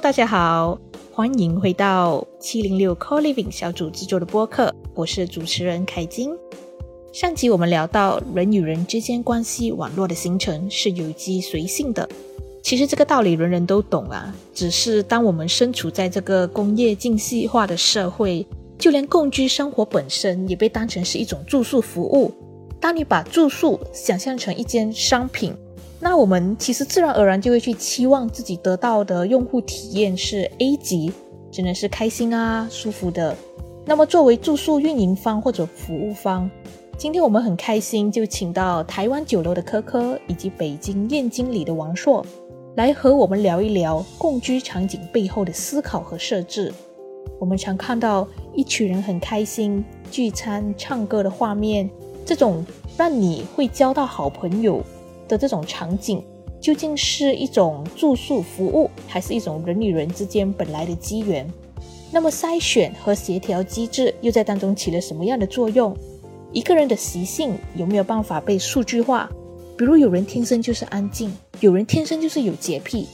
大家好，欢迎回到七零六 Co Living 小组制作的播客，我是主持人凯金。上集我们聊到人与人之间关系网络的形成是有机随性的，其实这个道理人人都懂啊，只是当我们身处在这个工业精细化的社会，就连共居生活本身也被当成是一种住宿服务。当你把住宿想象成一件商品。那我们其实自然而然就会去期望自己得到的用户体验是 A 级，只能是开心啊、舒服的。那么作为住宿运营方或者服务方，今天我们很开心就请到台湾酒楼的科科以及北京宴经理的王硕，来和我们聊一聊共居场景背后的思考和设置。我们常看到一群人很开心聚餐、唱歌的画面，这种让你会交到好朋友。的这种场景究竟是一种住宿服务，还是一种人与人之间本来的机缘？那么筛选和协调机制又在当中起了什么样的作用？一个人的习性有没有办法被数据化？比如有人天生就是安静，有人天生就是有洁癖，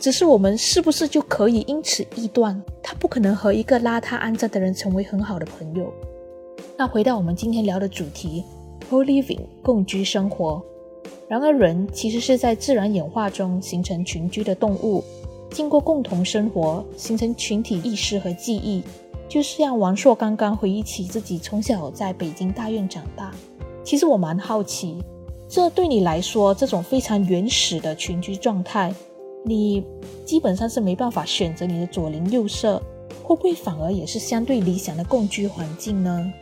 只是我们是不是就可以因此臆断他不可能和一个邋遢肮脏的人成为很好的朋友？那回到我们今天聊的主题，co-living 共居生活。然而，人其实是在自然演化中形成群居的动物，经过共同生活，形成群体意识和记忆。就是让王硕刚刚回忆起自己从小在北京大院长大。其实我蛮好奇，这对你来说，这种非常原始的群居状态，你基本上是没办法选择你的左邻右舍，会不会反而也是相对理想的共居环境呢？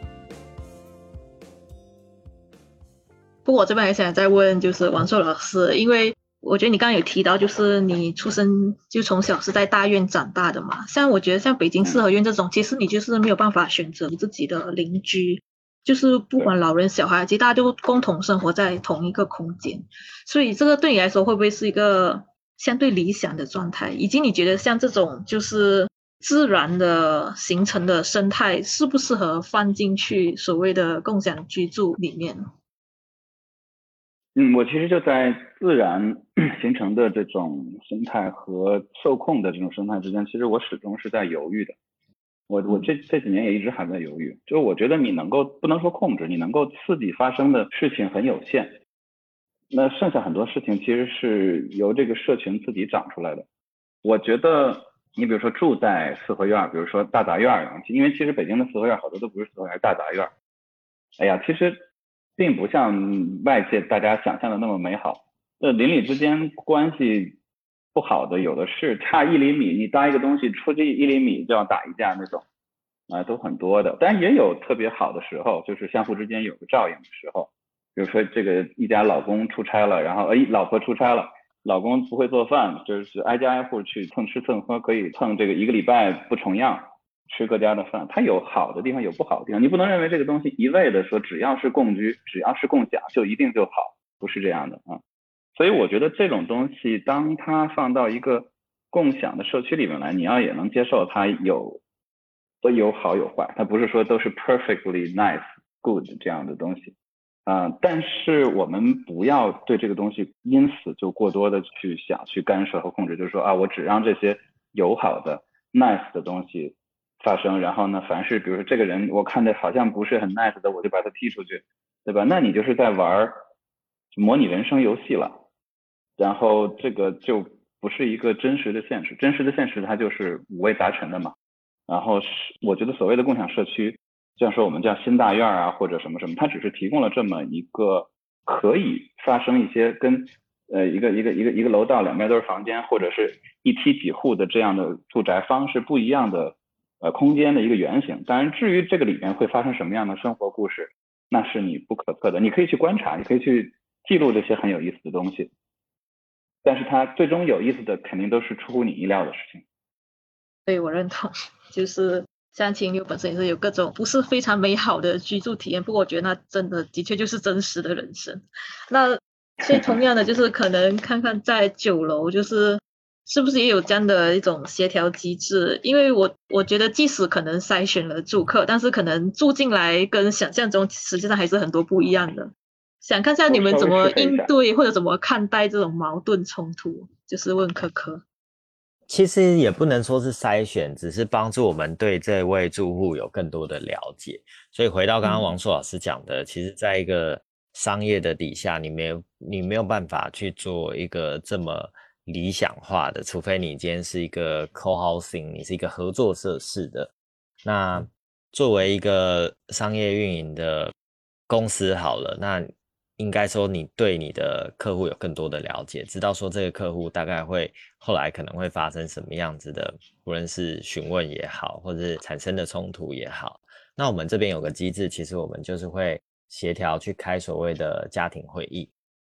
不过我这边还想再问，就是王硕老师，因为我觉得你刚刚有提到，就是你出生就从小是在大院长大的嘛。像我觉得像北京四合院这种，其实你就是没有办法选择自己的邻居，就是不管老人小孩，其实大家都共同生活在同一个空间。所以这个对你来说会不会是一个相对理想的状态？以及你觉得像这种就是自然的形成的生态，适不适合放进去所谓的共享居住里面？嗯，我其实就在自然 形成的这种生态和受控的这种生态之间，其实我始终是在犹豫的。我我这这几年也一直还在犹豫，就是我觉得你能够不能说控制，你能够刺激发生的事情很有限，那剩下很多事情其实是由这个社群自己长出来的。我觉得你比如说住在四合院，比如说大杂院，因为其实北京的四合院好多都不是四合院，大杂院。哎呀，其实。并不像外界大家想象的那么美好。那邻里之间关系不好的有的是，差一厘米，你搭一个东西出去一厘米就要打一架那种，啊，都很多的。但也有特别好的时候，就是相互之间有个照应的时候。比如说这个一家老公出差了，然后哎，老婆出差了，老公不会做饭，就是挨家挨户去蹭吃蹭喝，可以蹭这个一个礼拜不重样。吃各家的饭，它有好的地方，有不好的地方。你不能认为这个东西一味的说，只要是共居，只要是共享，就一定就好，不是这样的啊。所以我觉得这种东西，当它放到一个共享的社区里面来，你要也能接受它有都有好有坏，它不是说都是 perfectly nice good 这样的东西啊。但是我们不要对这个东西因此就过多的去想去干涉和控制，就是说啊，我只让这些友好的 nice 的东西。发生，然后呢？凡是比如说这个人，我看着好像不是很 nice 的，我就把他踢出去，对吧？那你就是在玩模拟人生游戏了。然后这个就不是一个真实的现实，真实的现实它就是五味杂陈的嘛。然后是我觉得所谓的共享社区，像说我们叫新大院啊或者什么什么，它只是提供了这么一个可以发生一些跟呃一个一个一个一个楼道两边都是房间，或者是一梯几户的这样的住宅方式不一样的。呃，空间的一个原型。当然，至于这个里面会发生什么样的生活故事，那是你不可测的。你可以去观察，你可以去记录这些很有意思的东西。但是它最终有意思的，肯定都是出乎你意料的事情。对，我认同。就是像青六本身也是有各种不是非常美好的居住体验，不过我觉得那真的的确就是真实的人生。那所以同样的，就是可能看看在酒楼，就是。是不是也有这样的一种协调机制？因为我我觉得，即使可能筛选了住客，但是可能住进来跟想象中实际上还是很多不一样的。想看一下你们怎么应对或者怎么看待这种矛盾冲突？就是问科科。其实也不能说是筛选，只是帮助我们对这位住户有更多的了解。所以回到刚刚王硕老师讲的，其实在一个商业的底下，你没有你没有办法去做一个这么理想化的，除非你今天是一个 co-housing，你是一个合作社式的。那作为一个商业运营的公司，好了，那。应该说，你对你的客户有更多的了解，知道说这个客户大概会后来可能会发生什么样子的，无论是询问也好，或者是产生的冲突也好。那我们这边有个机制，其实我们就是会协调去开所谓的家庭会议。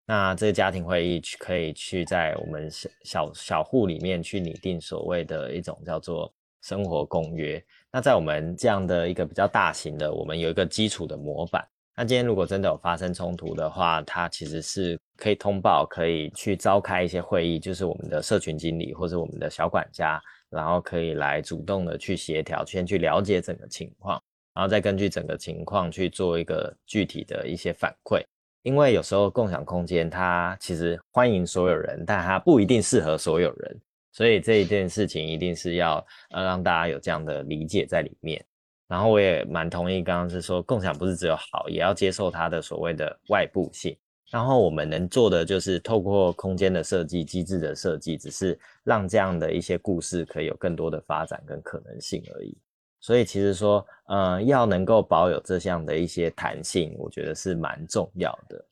那这个家庭会议去可以去在我们小小小户里面去拟定所谓的一种叫做生活公约。那在我们这样的一个比较大型的，我们有一个基础的模板。那今天如果真的有发生冲突的话，它其实是可以通报，可以去召开一些会议，就是我们的社群经理或者我们的小管家，然后可以来主动的去协调，先去了解整个情况，然后再根据整个情况去做一个具体的一些反馈。因为有时候共享空间它其实欢迎所有人，但它不一定适合所有人，所以这一件事情一定是要呃让大家有这样的理解在里面。然后我也蛮同意，刚刚是说共享不是只有好，也要接受它的所谓的外部性。然后我们能做的就是透过空间的设计、机制的设计，只是让这样的一些故事可以有更多的发展跟可能性而已。所以其实说，呃，要能够保有这项的一些弹性，我觉得是蛮重要的。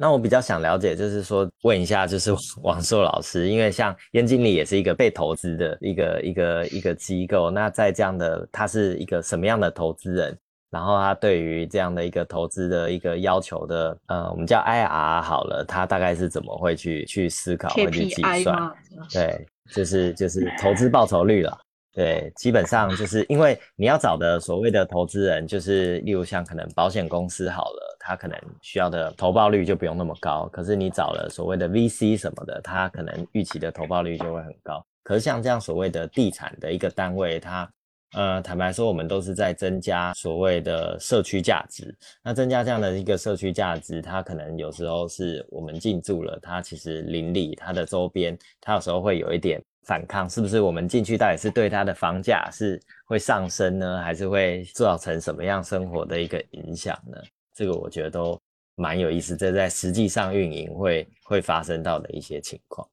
那我比较想了解，就是说问一下，就是 王硕老师，因为像燕经理也是一个被投资的一个一个一个机构，那在这样的他是一个什么样的投资人？然后他对于这样的一个投资的一个要求的，呃，我们叫 IR 好了，他大概是怎么会去去思考，会去计算？对，就是就是投资报酬率了。对，基本上就是因为你要找的所谓的投资人，就是例如像可能保险公司好了，他可能需要的投报率就不用那么高。可是你找了所谓的 VC 什么的，他可能预期的投报率就会很高。可是像这样所谓的地产的一个单位，它呃，坦白说，我们都是在增加所谓的社区价值。那增加这样的一个社区价值，它可能有时候是我们进驻了，它其实邻里它的周边，它有时候会有一点。反抗是不是我们进去到底是对它的房价是会上升呢，还是会造成什么样生活的一个影响呢？这个我觉得都蛮有意思，这在实际上运营会会发生到的一些情况。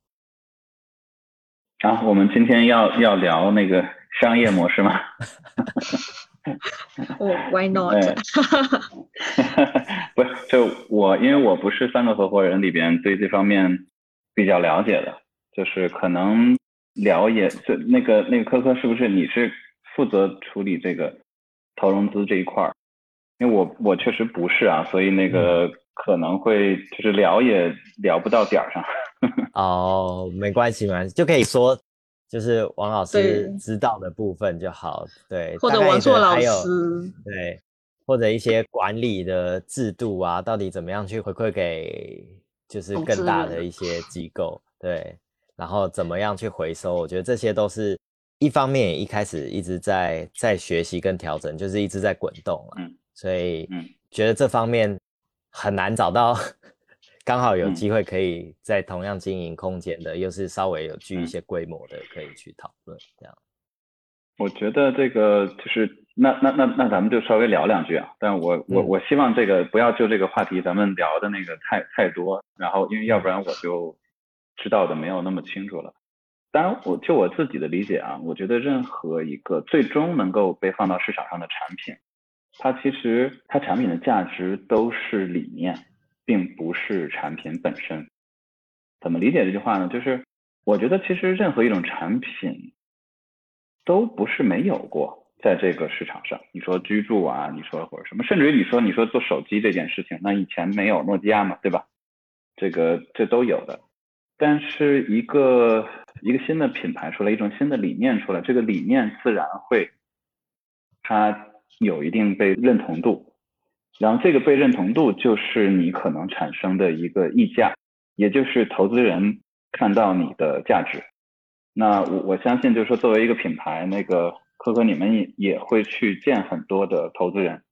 好，我们今天要要聊那个商业模式吗？哦，Why not？不是，就我因为我不是三个合伙人里边对这方面比较了解的，就是可能。了解这那个那个科科是不是你是负责处理这个投融资这一块儿？因为我我确实不是啊，所以那个可能会就是聊也聊不到点儿上。哦，没关系嘛，就可以说就是王老师知道的部分就好，对，或者王硕老师，对，或者一些管理的制度啊，到底怎么样去回馈给就是更大的一些机构，对。然后怎么样去回收？我觉得这些都是一方面，一开始一直在在学习跟调整，就是一直在滚动了。嗯，所以觉得这方面很难找到 刚好有机会可以在同样经营空间的，又是稍微有具一些规模的，可以去讨论这样。我觉得这个就是那那那那咱们就稍微聊两句啊。但我我我希望这个不要就这个话题咱们聊的那个太太多，然后因为要不然我就。知道的没有那么清楚了，当然，我就我自己的理解啊，我觉得任何一个最终能够被放到市场上的产品，它其实它产品的价值都是理念，并不是产品本身。怎么理解这句话呢？就是我觉得其实任何一种产品都不是没有过在这个市场上。你说居住啊，你说或者什么，甚至于你说你说做手机这件事情，那以前没有诺基亚嘛，对吧？这个这都有的。但是一个一个新的品牌出来，一种新的理念出来，这个理念自然会它有一定被认同度，然后这个被认同度就是你可能产生的一个溢价，也就是投资人看到你的价值。那我我相信就是说，作为一个品牌，那个可可你们也也会去见很多的投资人，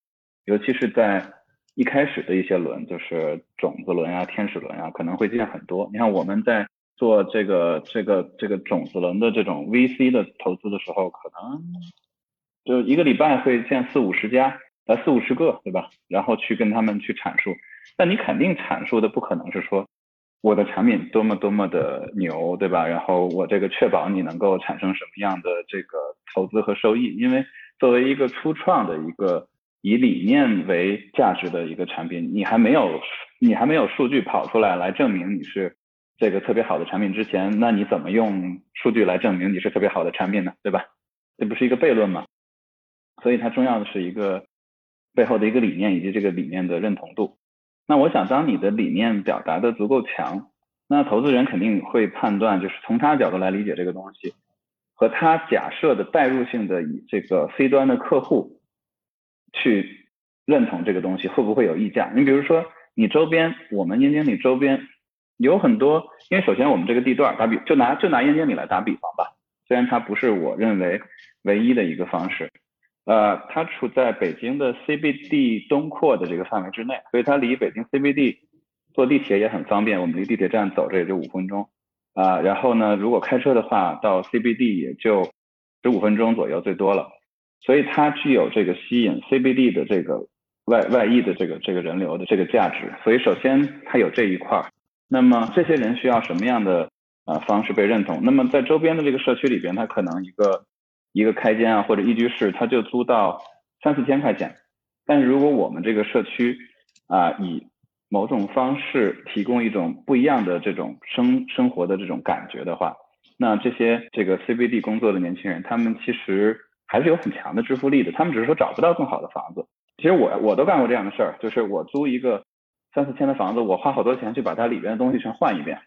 尤其是在。一开始的一些轮就是种子轮啊、天使轮啊，可能会见很多。你看我们在做这个这个这个种子轮的这种 VC 的投资的时候，可能就一个礼拜会见四五十家，呃四五十个，对吧？然后去跟他们去阐述，但你肯定阐述的不可能是说我的产品多么多么的牛，对吧？然后我这个确保你能够产生什么样的这个投资和收益，因为作为一个初创的一个以理念为价值的一个产品，你还没有你还没有数据跑出来来证明你是。这个特别好的产品之前，那你怎么用数据来证明你是特别好的产品呢？对吧？这不是一个悖论吗？所以它重要的是一个背后的一个理念以及这个理念的认同度。那我想，当你的理念表达的足够强，那投资人肯定会判断，就是从他角度来理解这个东西，和他假设的代入性的以这个 C 端的客户去认同这个东西会不会有溢价？你比如说，你周边我们燕京里周边。有很多，因为首先我们这个地段打比，就拿就拿燕京里来打比方吧，虽然它不是我认为唯一的一个方式，呃，它处在北京的 CBD 东扩的这个范围之内，所以它离北京 CBD 坐地铁也很方便，我们离地铁站走着也就五分钟，啊，然后呢，如果开车的话，到 CBD 也就十五分钟左右最多了，所以它具有这个吸引 CBD 的这个外外溢的这个这个人流的这个价值，所以首先它有这一块儿。那么这些人需要什么样的呃方式被认同？那么在周边的这个社区里边，他可能一个一个开间啊或者一居室，他就租到三四千块钱。但是如果我们这个社区啊以某种方式提供一种不一样的这种生生活的这种感觉的话，那这些这个 CBD 工作的年轻人，他们其实还是有很强的支付力的。他们只是说找不到更好的房子。其实我我都干过这样的事儿，就是我租一个。三四千的房子，我花好多钱去把它里边的东西全换一遍。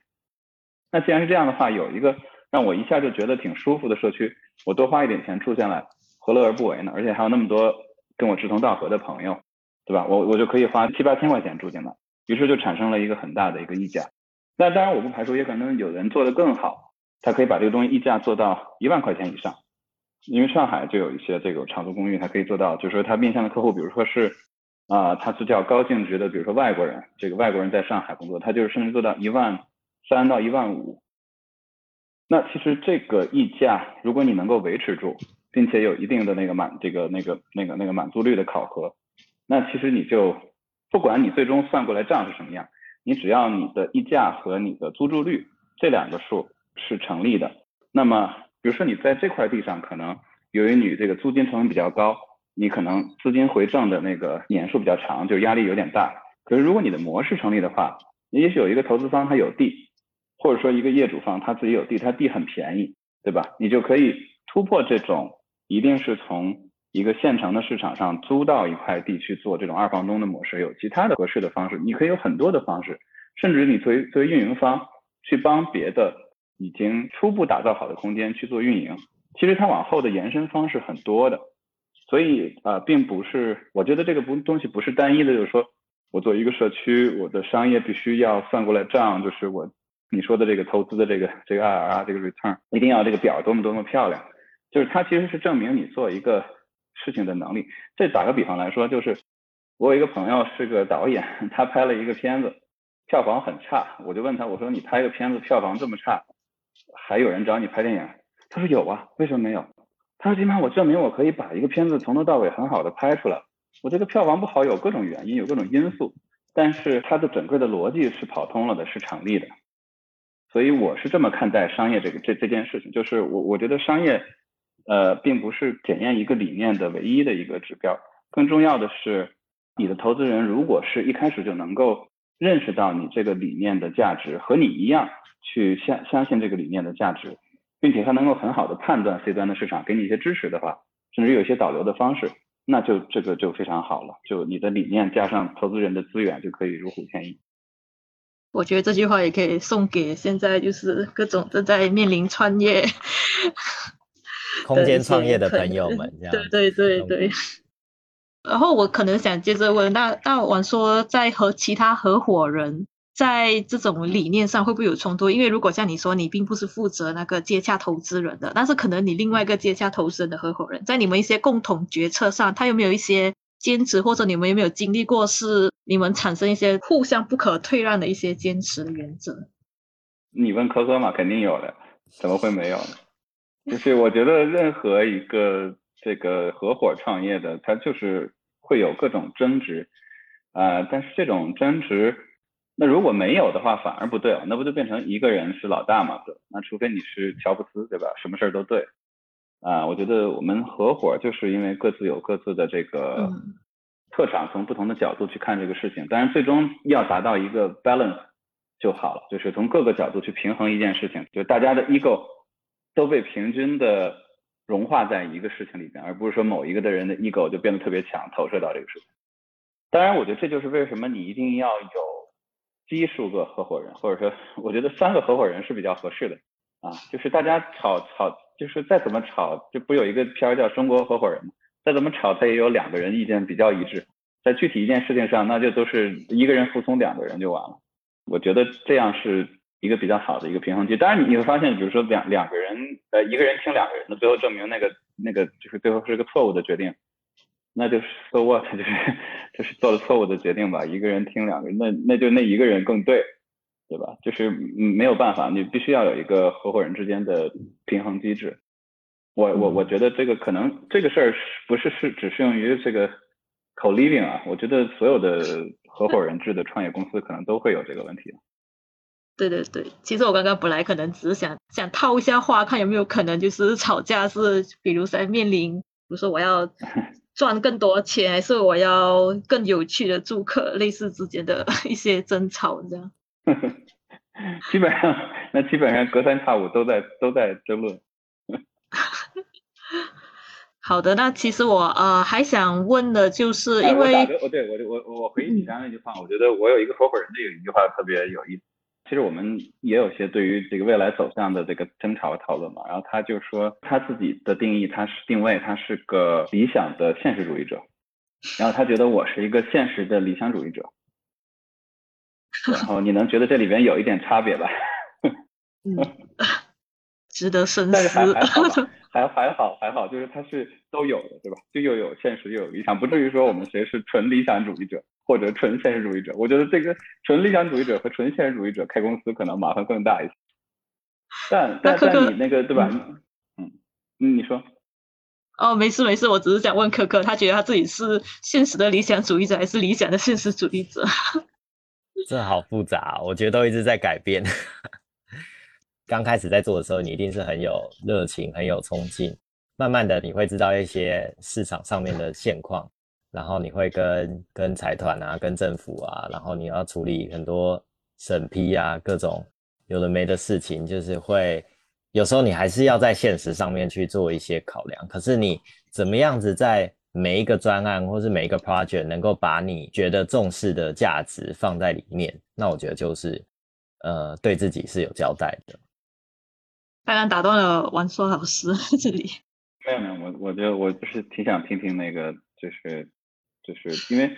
那既然是这样的话，有一个让我一下就觉得挺舒服的社区，我多花一点钱住下来，何乐而不为呢？而且还有那么多跟我志同道合的朋友，对吧？我我就可以花七八千块钱住进来，于是就产生了一个很大的一个溢价。那当然我不排除也可能有人做得更好，他可以把这个东西溢价做到一万块钱以上。因为上海就有一些这个长租公寓，它可以做到，就是说它面向的客户，比如说是。啊，它是叫高净值的，比如说外国人，这个外国人在上海工作，他就是甚至做到一万三到一万五。那其实这个溢价，如果你能够维持住，并且有一定的那个满这个那个那个那个满足率的考核，那其实你就不管你最终算过来账是什么样，你只要你的溢价和你的租住率这两个数是成立的，那么比如说你在这块地上，可能由于你这个租金成本比较高。你可能资金回正的那个年数比较长，就压力有点大。可是如果你的模式成立的话，你也许有一个投资方他有地，或者说一个业主方他自己有地，他地很便宜，对吧？你就可以突破这种一定是从一个现成的市场上租到一块地去做这种二房东的模式，有其他的合适的方式。你可以有很多的方式，甚至你作为作为运营方去帮别的已经初步打造好的空间去做运营，其实它往后的延伸方式很多的。所以啊，并不是，我觉得这个不东西不是单一的，就是说我做一个社区，我的商业必须要算过来账，就是我你说的这个投资的这个这个 IR 啊，这个 return 一定要这个表多么多么漂亮，就是它其实是证明你做一个事情的能力。这打个比方来说，就是我有一个朋友是个导演，他拍了一个片子，票房很差，我就问他，我说你拍个片子票房这么差，还有人找你拍电影？他说有啊，为什么没有？他说：“起码我证明我可以把一个片子从头到尾很好的拍出来。我这个票房不好有各种原因，有各种因素，但是它的整个的逻辑是跑通了的，是成立的。所以我是这么看待商业这个这这件事情，就是我我觉得商业，呃，并不是检验一个理念的唯一的一个指标。更重要的是，你的投资人如果是一开始就能够认识到你这个理念的价值，和你一样去相相信这个理念的价值。”并且他能够很好的判断 C 端的市场，给你一些支持的话，甚至有一些导流的方式，那就这个就非常好了。就你的理念加上投资人的资源，就可以如虎添翼。我觉得这句话也可以送给现在就是各种正在面临创业、空间创业的朋友们。对对对对。然后我可能想接着问，那那我说在和其他合伙人。在这种理念上会不会有冲突？因为如果像你说，你并不是负责那个接洽投资人的，但是可能你另外一个接洽投资人的合伙人，在你们一些共同决策上，他有没有一些坚持，或者你们有没有经历过是你们产生一些互相不可退让的一些坚持的原则？你问科科嘛，肯定有的，怎么会没有呢？就是我觉得任何一个这个合伙创业的，他就是会有各种争执，啊，但是这种争执，那如果没有的话，反而不对了，那不就变成一个人是老大嘛？对，那除非你是乔布斯，对吧？什么事儿都对，啊，我觉得我们合伙就是因为各自有各自的这个特长，从不同的角度去看这个事情，当然最终要达到一个 balance 就好了，就是从各个角度去平衡一件事情，就大家的 ego。都被平均的融化在一个事情里边，而不是说某一个的人的 ego 就变得特别强，投射到这个事情。当然，我觉得这就是为什么你一定要有基数个合伙人，或者说，我觉得三个合伙人是比较合适的啊。就是大家吵吵，就是再怎么吵，就不有一个片儿叫《中国合伙人》吗？再怎么吵，他也有两个人意见比较一致，在具体一件事情上，那就都是一个人服从两个人就完了。我觉得这样是。一个比较好的一个平衡期，当然你你会发现，比如说两两个人，呃，一个人听两个人的，最后证明那个那个就是最后是个错误的决定，那就是 so what，就是就是做了错误的决定吧。一个人听两个人，那那就那一个人更对，对吧？就是没有办法，你必须要有一个合伙人之间的平衡机制。我我我觉得这个可能这个事儿是不是是只适用于这个 co living 啊，我觉得所有的合伙人制的创业公司可能都会有这个问题。对对对，其实我刚刚本来可能只是想想套一下话，看有没有可能就是吵架是，比如在面临，比如说我要 赚更多钱，还是我要更有趣的住客，类似之间的一些争吵这样。基本上，那基本上隔三差五都在都在争论。好的，那其实我呃还想问的就是，因为我对我我我回忆你刚刚那句话，我觉得我有一个合伙人的有一句话特别有意思。其实我们也有些对于这个未来走向的这个争吵和讨论嘛，然后他就说他自己的定义，他是定位他是个理想的现实主义者，然后他觉得我是一个现实的理想主义者，然后你能觉得这里边有一点差别吧？嗯，值得深思。但是还 还好，还还好还好，就是他是都有的，对吧？就又有现实又有理想，不至于说我们谁是纯理想主义者。或者纯现实主义者，我觉得这个纯理想主义者和纯现实主义者开公司可能麻烦更大一些。但但但你那个对吧？嗯，你说。哦，没事没事，我只是想问可可，他觉得他自己是现实的理想主义者，还是理想的现实主义者？这好复杂，我觉得都一直在改变。刚开始在做的时候，你一定是很有热情、很有冲劲，慢慢的你会知道一些市场上面的现况。然后你会跟跟财团啊，跟政府啊，然后你要处理很多审批啊，各种有的没的事情，就是会有时候你还是要在现实上面去做一些考量。可是你怎么样子在每一个专案或是每一个 project 能够把你觉得重视的价值放在里面，那我觉得就是呃对自己是有交代的。刚刚打断了王硕老师 这里。没有没有，我我觉得我就是挺想听听那个就是。就是因为，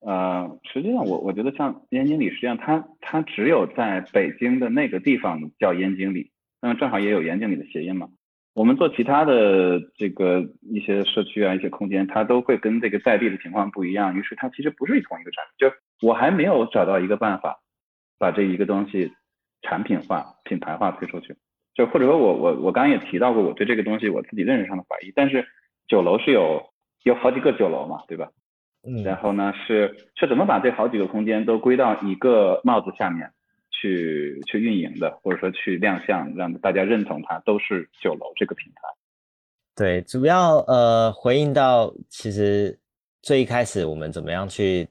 呃，实际上我我觉得像燕经理，实际上他他只有在北京的那个地方叫燕经理，那么正好也有燕经理的谐音嘛。我们做其他的这个一些社区啊，一些空间，它都会跟这个在地的情况不一样，于是它其实不是同一个产品。就我还没有找到一个办法，把这一个东西产品化、品牌化推出去。就或者说我我我刚刚也提到过，我对这个东西我自己认识上的怀疑。但是酒楼是有有好几个酒楼嘛，对吧？然后呢，是是怎么把这好几个空间都归到一个帽子下面去去运营的，或者说去亮相，让大家认同它都是酒楼这个品牌。对，主要呃回应到其实最一开始我们怎么样去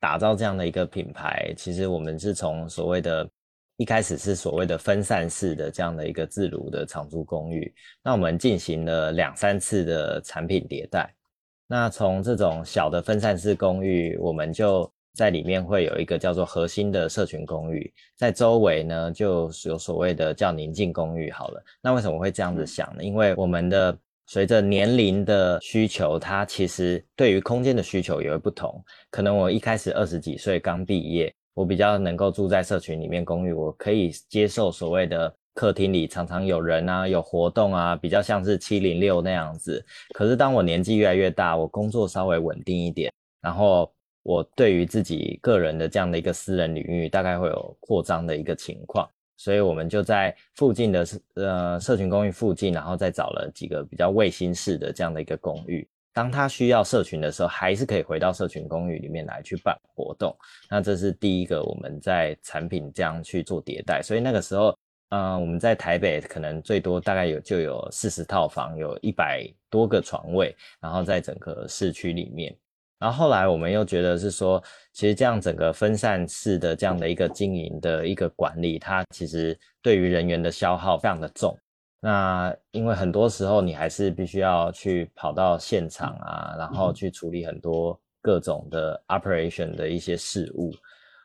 打造这样的一个品牌，其实我们是从所谓的一开始是所谓的分散式的这样的一个自如的长租公寓，那我们进行了两三次的产品迭代。那从这种小的分散式公寓，我们就在里面会有一个叫做核心的社群公寓，在周围呢就有所谓的叫宁静公寓。好了，那为什么会这样子想呢？因为我们的随着年龄的需求，它其实对于空间的需求也会不同。可能我一开始二十几岁刚毕业，我比较能够住在社群里面公寓，我可以接受所谓的。客厅里常常有人啊，有活动啊，比较像是七零六那样子。可是当我年纪越来越大，我工作稍微稳定一点，然后我对于自己个人的这样的一个私人领域，大概会有扩张的一个情况。所以我们就在附近的呃社群公寓附近，然后再找了几个比较卫星式的这样的一个公寓。当他需要社群的时候，还是可以回到社群公寓里面来去办活动。那这是第一个我们在产品这样去做迭代。所以那个时候，嗯，我们在台北可能最多大概有就有四十套房，有一百多个床位，然后在整个市区里面。然后后来我们又觉得是说，其实这样整个分散式的这样的一个经营的一个管理，它其实对于人员的消耗非常的重。那因为很多时候你还是必须要去跑到现场啊，然后去处理很多各种的 operation 的一些事务，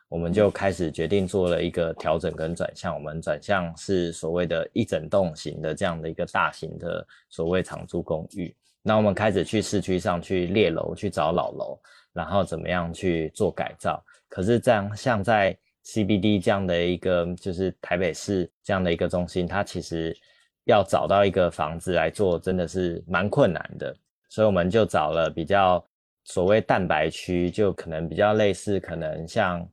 我们就开始决定做了一个调整跟转向。我们转向是所谓的一整栋型的这样的一个大型的所谓长租公寓。那我们开始去市区上去列楼去找老楼，然后怎么样去做改造？可是这样像在 CBD 这样的一个就是台北市这样的一个中心，它其实。要找到一个房子来做，真的是蛮困难的，所以我们就找了比较所谓蛋白区，就可能比较类似，可能像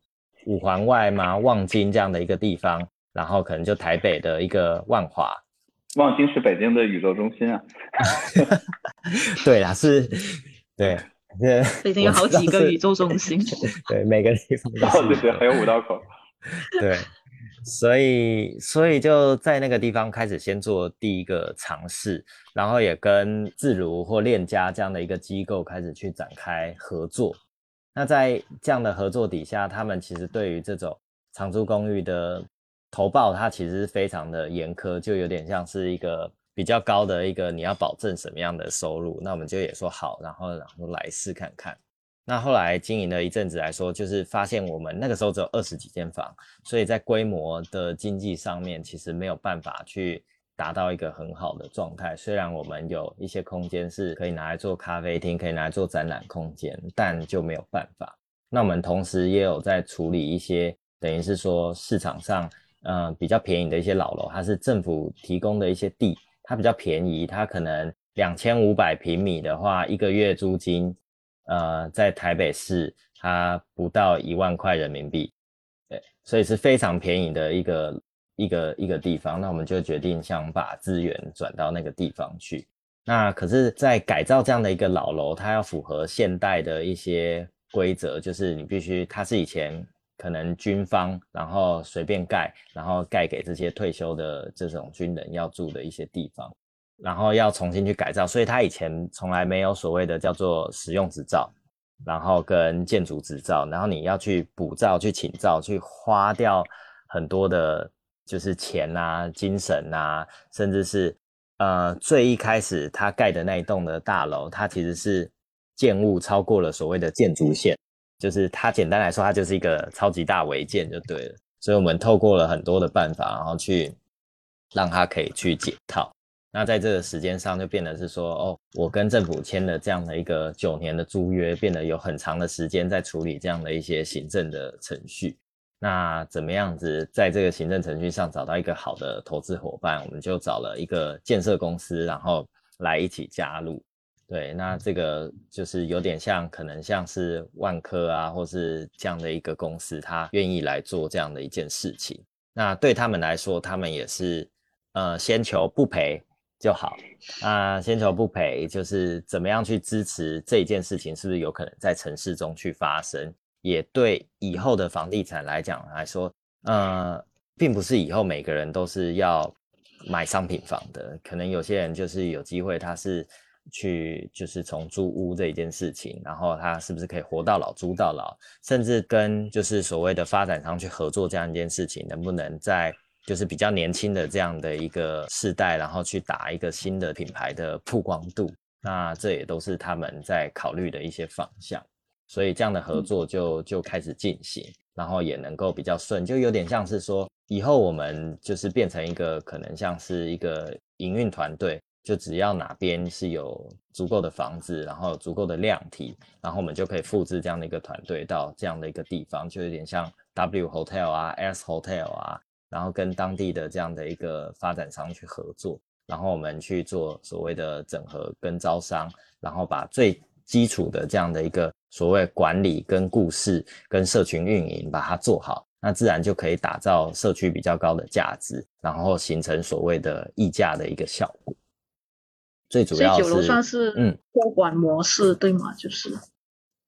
五环外嘛、望京这样的一个地方，然后可能就台北的一个万华。望京是北京的宇宙中心啊。对啦，是，对，北京有好几个宇宙中心。对，每个地方都是，还有五道口。对。所以，所以就在那个地方开始先做第一个尝试，然后也跟自如或链家这样的一个机构开始去展开合作。那在这样的合作底下，他们其实对于这种长租公寓的投报，它其实是非常的严苛，就有点像是一个比较高的一个你要保证什么样的收入。那我们就也说好，然后然后来试看看。那后来经营了一阵子来说，就是发现我们那个时候只有二十几间房，所以在规模的经济上面，其实没有办法去达到一个很好的状态。虽然我们有一些空间是可以拿来做咖啡厅，可以拿来做展览空间，但就没有办法。那我们同时也有在处理一些，等于是说市场上，嗯，比较便宜的一些老楼，它是政府提供的一些地，它比较便宜，它可能两千五百平米的话，一个月租金。呃，在台北市，它不到一万块人民币，对，所以是非常便宜的一个一个一个地方。那我们就决定想把资源转到那个地方去。那可是，在改造这样的一个老楼，它要符合现代的一些规则，就是你必须，它是以前可能军方然后随便盖，然后盖给这些退休的这种军人要住的一些地方。然后要重新去改造，所以他以前从来没有所谓的叫做使用执照，然后跟建筑执照，然后你要去补照、去请照、去花掉很多的，就是钱啊、精神啊，甚至是呃最一开始他盖的那一栋的大楼，它其实是建物超过了所谓的建筑线，就是它简单来说，它就是一个超级大违建就对了。所以我们透过了很多的办法，然后去让它可以去解套。那在这个时间上就变得是说，哦，我跟政府签了这样的一个九年的租约，变得有很长的时间在处理这样的一些行政的程序。那怎么样子在这个行政程序上找到一个好的投资伙伴？我们就找了一个建设公司，然后来一起加入。对，那这个就是有点像，可能像是万科啊，或是这样的一个公司，他愿意来做这样的一件事情。那对他们来说，他们也是呃，先求不赔。就好那，先求不赔，就是怎么样去支持这件事情，是不是有可能在城市中去发生？也对以后的房地产来讲来说，呃，并不是以后每个人都是要买商品房的，可能有些人就是有机会，他是去就是从租屋这一件事情，然后他是不是可以活到老租到老，甚至跟就是所谓的发展商去合作这样一件事情，能不能在？就是比较年轻的这样的一个世代，然后去打一个新的品牌的曝光度，那这也都是他们在考虑的一些方向，所以这样的合作就就开始进行，然后也能够比较顺，就有点像是说，以后我们就是变成一个可能像是一个营运团队，就只要哪边是有足够的房子，然后有足够的量体，然后我们就可以复制这样的一个团队到这样的一个地方，就有点像 W Hotel 啊，S Hotel 啊。然后跟当地的这样的一个发展商去合作，然后我们去做所谓的整合跟招商，然后把最基础的这样的一个所谓管理跟故事跟社群运营把它做好，那自然就可以打造社区比较高的价值，然后形成所谓的溢价的一个效果。最主要是九楼算是嗯托管模式对吗？就是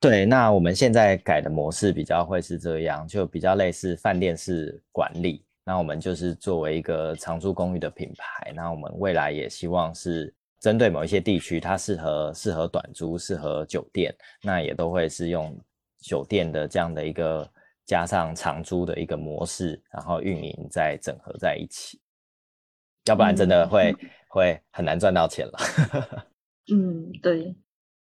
对。那我们现在改的模式比较会是这样，就比较类似饭店式管理。那我们就是作为一个长租公寓的品牌，那我们未来也希望是针对某一些地区，它适合适合短租，适合酒店，那也都会是用酒店的这样的一个加上长租的一个模式，然后运营再整合在一起，要不然真的会会很难赚到钱了。嗯，对。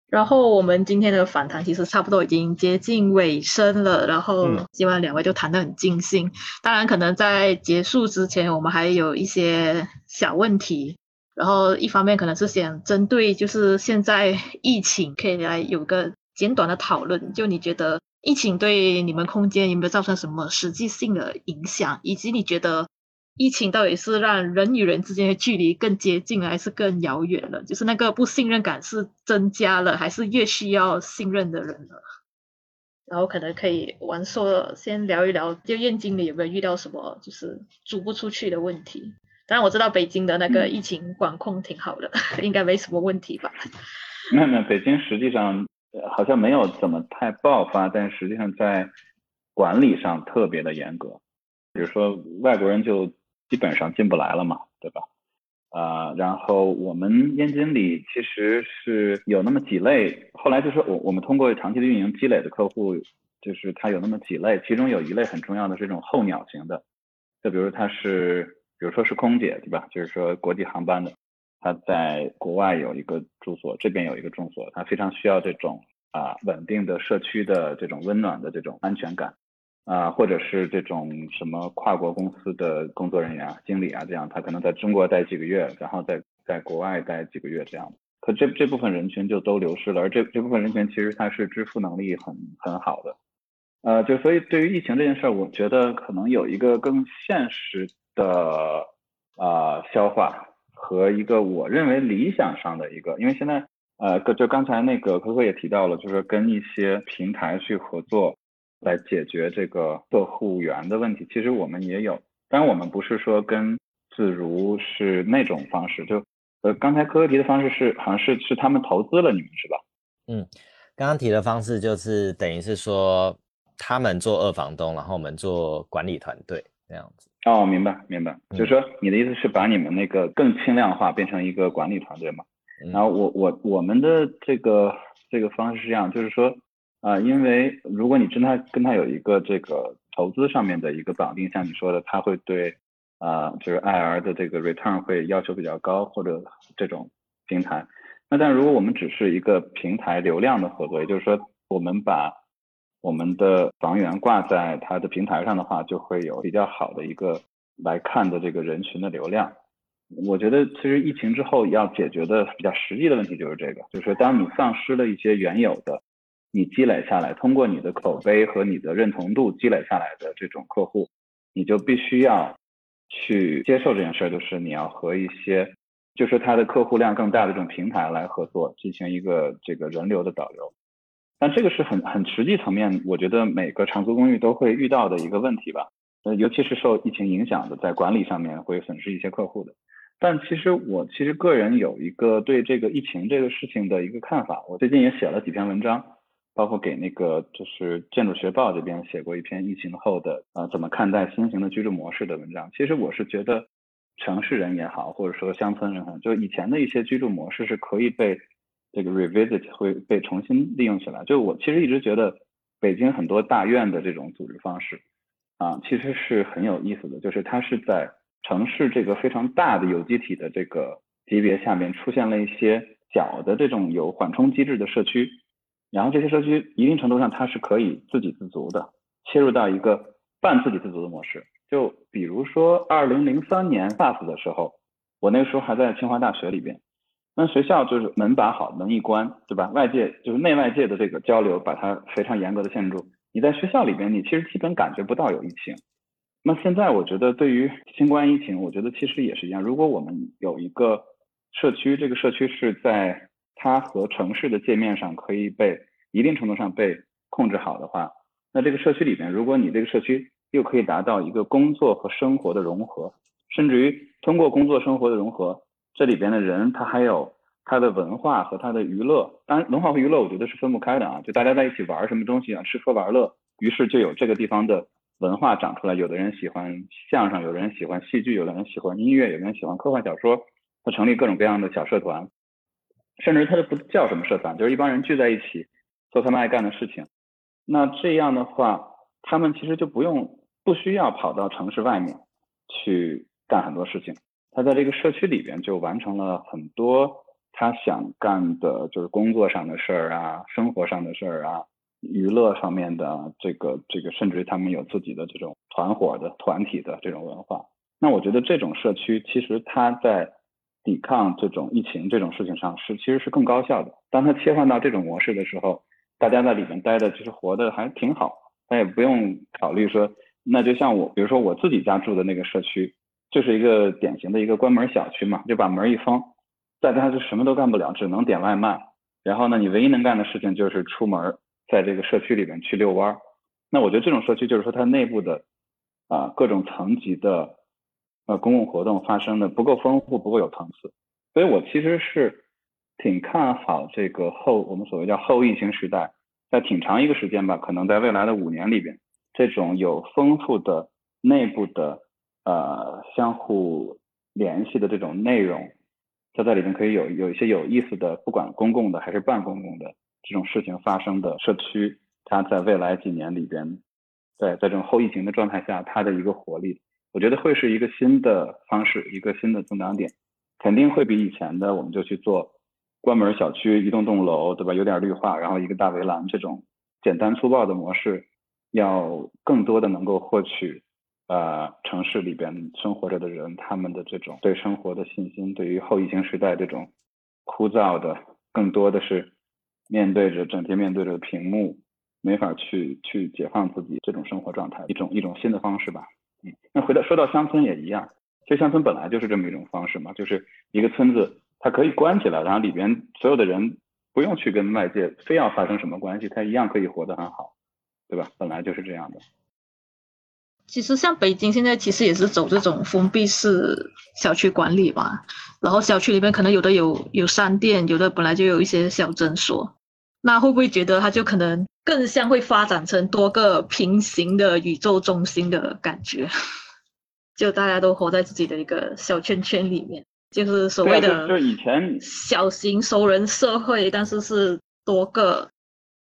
然后我们今天的访谈其实差不多已经接近尾声了，然后希望两位就谈得很尽兴。当然，可能在结束之前，我们还有一些小问题。然后一方面可能是想针对就是现在疫情，可以来有个简短的讨论。就你觉得疫情对你们空间有没有造成什么实际性的影响，以及你觉得？疫情到底是让人与人之间的距离更接近了，还是更遥远了？就是那个不信任感是增加了，还是越需要信任的人了？然后可能可以玩说先聊一聊，就院经理有没有遇到什么就是租不出去的问题？当然我知道北京的那个疫情管控挺好的，应该没什么问题吧？没有没有，北京实际上好像没有怎么太爆发，但实际上在管理上特别的严格，比如说外国人就。基本上进不来了嘛，对吧？啊，然后我们燕经理其实是有那么几类，后来就是我我们通过长期的运营积累的客户，就是他有那么几类，其中有一类很重要的是这种候鸟型的，就比如他是，比如说是空姐，对吧？就是说国际航班的，他在国外有一个住所，这边有一个住所，他非常需要这种啊稳定的社区的这种温暖的这种安全感。啊，或者是这种什么跨国公司的工作人员啊、经理啊，这样他可能在中国待几个月，然后在在国外待几个月这样。可这这部分人群就都流失了，而这这部分人群其实他是支付能力很很好的。呃，就所以对于疫情这件事儿，我觉得可能有一个更现实的啊消化和一个我认为理想上的一个，因为现在呃，就刚才那个可可也提到了，就是跟一些平台去合作。来解决这个客户源的问题，其实我们也有，但我们不是说跟自如是那种方式，就呃刚才科科提的方式是好像是是他们投资了你们是吧？嗯，刚刚提的方式就是等于是说他们做二房东，然后我们做管理团队这样子。哦，明白明白，就是说你的意思是把你们那个更轻量化，变成一个管理团队嘛？然后我我我们的这个这个方式是这样，就是说。啊，因为如果你真的跟他有一个这个投资上面的一个绑定，像你说的，他会对啊，就是 IR 的这个 return 会要求比较高，或者这种平台。那但如果我们只是一个平台流量的合作，也就是说，我们把我们的房源挂在它的平台上的话，就会有比较好的一个来看的这个人群的流量。我觉得其实疫情之后要解决的比较实际的问题就是这个，就是当你丧失了一些原有的。你积累下来，通过你的口碑和你的认同度积累下来的这种客户，你就必须要去接受这件事儿，就是你要和一些，就是他的客户量更大的这种平台来合作，进行一个这个人流的导流。但这个是很很实际层面，我觉得每个长租公寓都会遇到的一个问题吧。呃，尤其是受疫情影响的，在管理上面会损失一些客户的。但其实我其实个人有一个对这个疫情这个事情的一个看法，我最近也写了几篇文章。包括给那个就是建筑学报这边写过一篇疫情后的呃怎么看待新型的居住模式的文章。其实我是觉得城市人也好，或者说乡村人也好，就以前的一些居住模式是可以被这个 revisit 会被重新利用起来。就我其实一直觉得北京很多大院的这种组织方式啊，其实是很有意思的，就是它是在城市这个非常大的有机体的这个级别下面出现了一些小的这种有缓冲机制的社区。然后这些社区一定程度上它是可以自给自足的，切入到一个半自给自足的模式。就比如说二零零三年 SARS 的时候，我那时候还在清华大学里边，那学校就是门把好，门一关，对吧？外界就是内外界的这个交流，把它非常严格的限制住。你在学校里边，你其实基本感觉不到有疫情。那现在我觉得对于新冠疫情，我觉得其实也是一样。如果我们有一个社区，这个社区是在。它和城市的界面上可以被一定程度上被控制好的话，那这个社区里面，如果你这个社区又可以达到一个工作和生活的融合，甚至于通过工作生活的融合，这里边的人他还有他的文化和他的娱乐。当然，文化和娱乐我觉得是分不开的啊，就大家在一起玩什么东西啊，吃喝玩乐，于是就有这个地方的文化长出来。有的人喜欢相声，有的人喜欢戏剧，有的人喜欢音乐，有的人喜欢科幻小说，他成立各种各样的小社团，甚至他都不叫什么社团，就是一帮人聚在一起做他们爱干的事情。那这样的话，他们其实就不用不需要跑到城市外面去干很多事情，他在这个社区里边就完成了很多他想干的，就是工作上的事儿啊，生活上的事儿啊，娱乐上面的这个这个，甚至于他们有自己的这种团伙的团体的这种文化。那我觉得这种社区其实它在抵抗这种疫情这种事情上是其实是更高效的。当它切换到这种模式的时候。大家在里面待的其实活的还挺好，他也不用考虑说，那就像我，比如说我自己家住的那个社区，就是一个典型的一个关门小区嘛，就把门一封，大家就什么都干不了，只能点外卖。然后呢，你唯一能干的事情就是出门，在这个社区里面去遛弯儿。那我觉得这种社区就是说它内部的啊各种层级的呃公共活动发生的不够丰富，不够有层次，所以我其实是。挺看好这个后我们所谓叫后疫情时代，在挺长一个时间吧，可能在未来的五年里边，这种有丰富的内部的呃相互联系的这种内容，它在里面可以有有一些有意思的，不管公共的还是半公共的这种事情发生的社区，它在未来几年里边，在在这种后疫情的状态下，它的一个活力，我觉得会是一个新的方式，一个新的增长点，肯定会比以前的我们就去做。关门小区一栋栋楼，对吧？有点绿化，然后一个大围栏，这种简单粗暴的模式，要更多的能够获取呃城市里边生活着的人他们的这种对生活的信心，对于后疫情时代这种枯燥的，更多的是面对着整天面对着屏幕，没法去去解放自己这种生活状态，一种一种新的方式吧。嗯，那回到说到乡村也一样，其实乡村本来就是这么一种方式嘛，就是一个村子。它可以关起来，然后里边所有的人不用去跟外界非要发生什么关系，它一样可以活得很好，对吧？本来就是这样的。其实像北京现在其实也是走这种封闭式小区管理嘛，然后小区里面可能有的有有商店，有的本来就有一些小诊所，那会不会觉得它就可能更像会发展成多个平行的宇宙中心的感觉？就大家都活在自己的一个小圈圈里面。就是所谓的，就是以前小型熟人社会，但是是多个。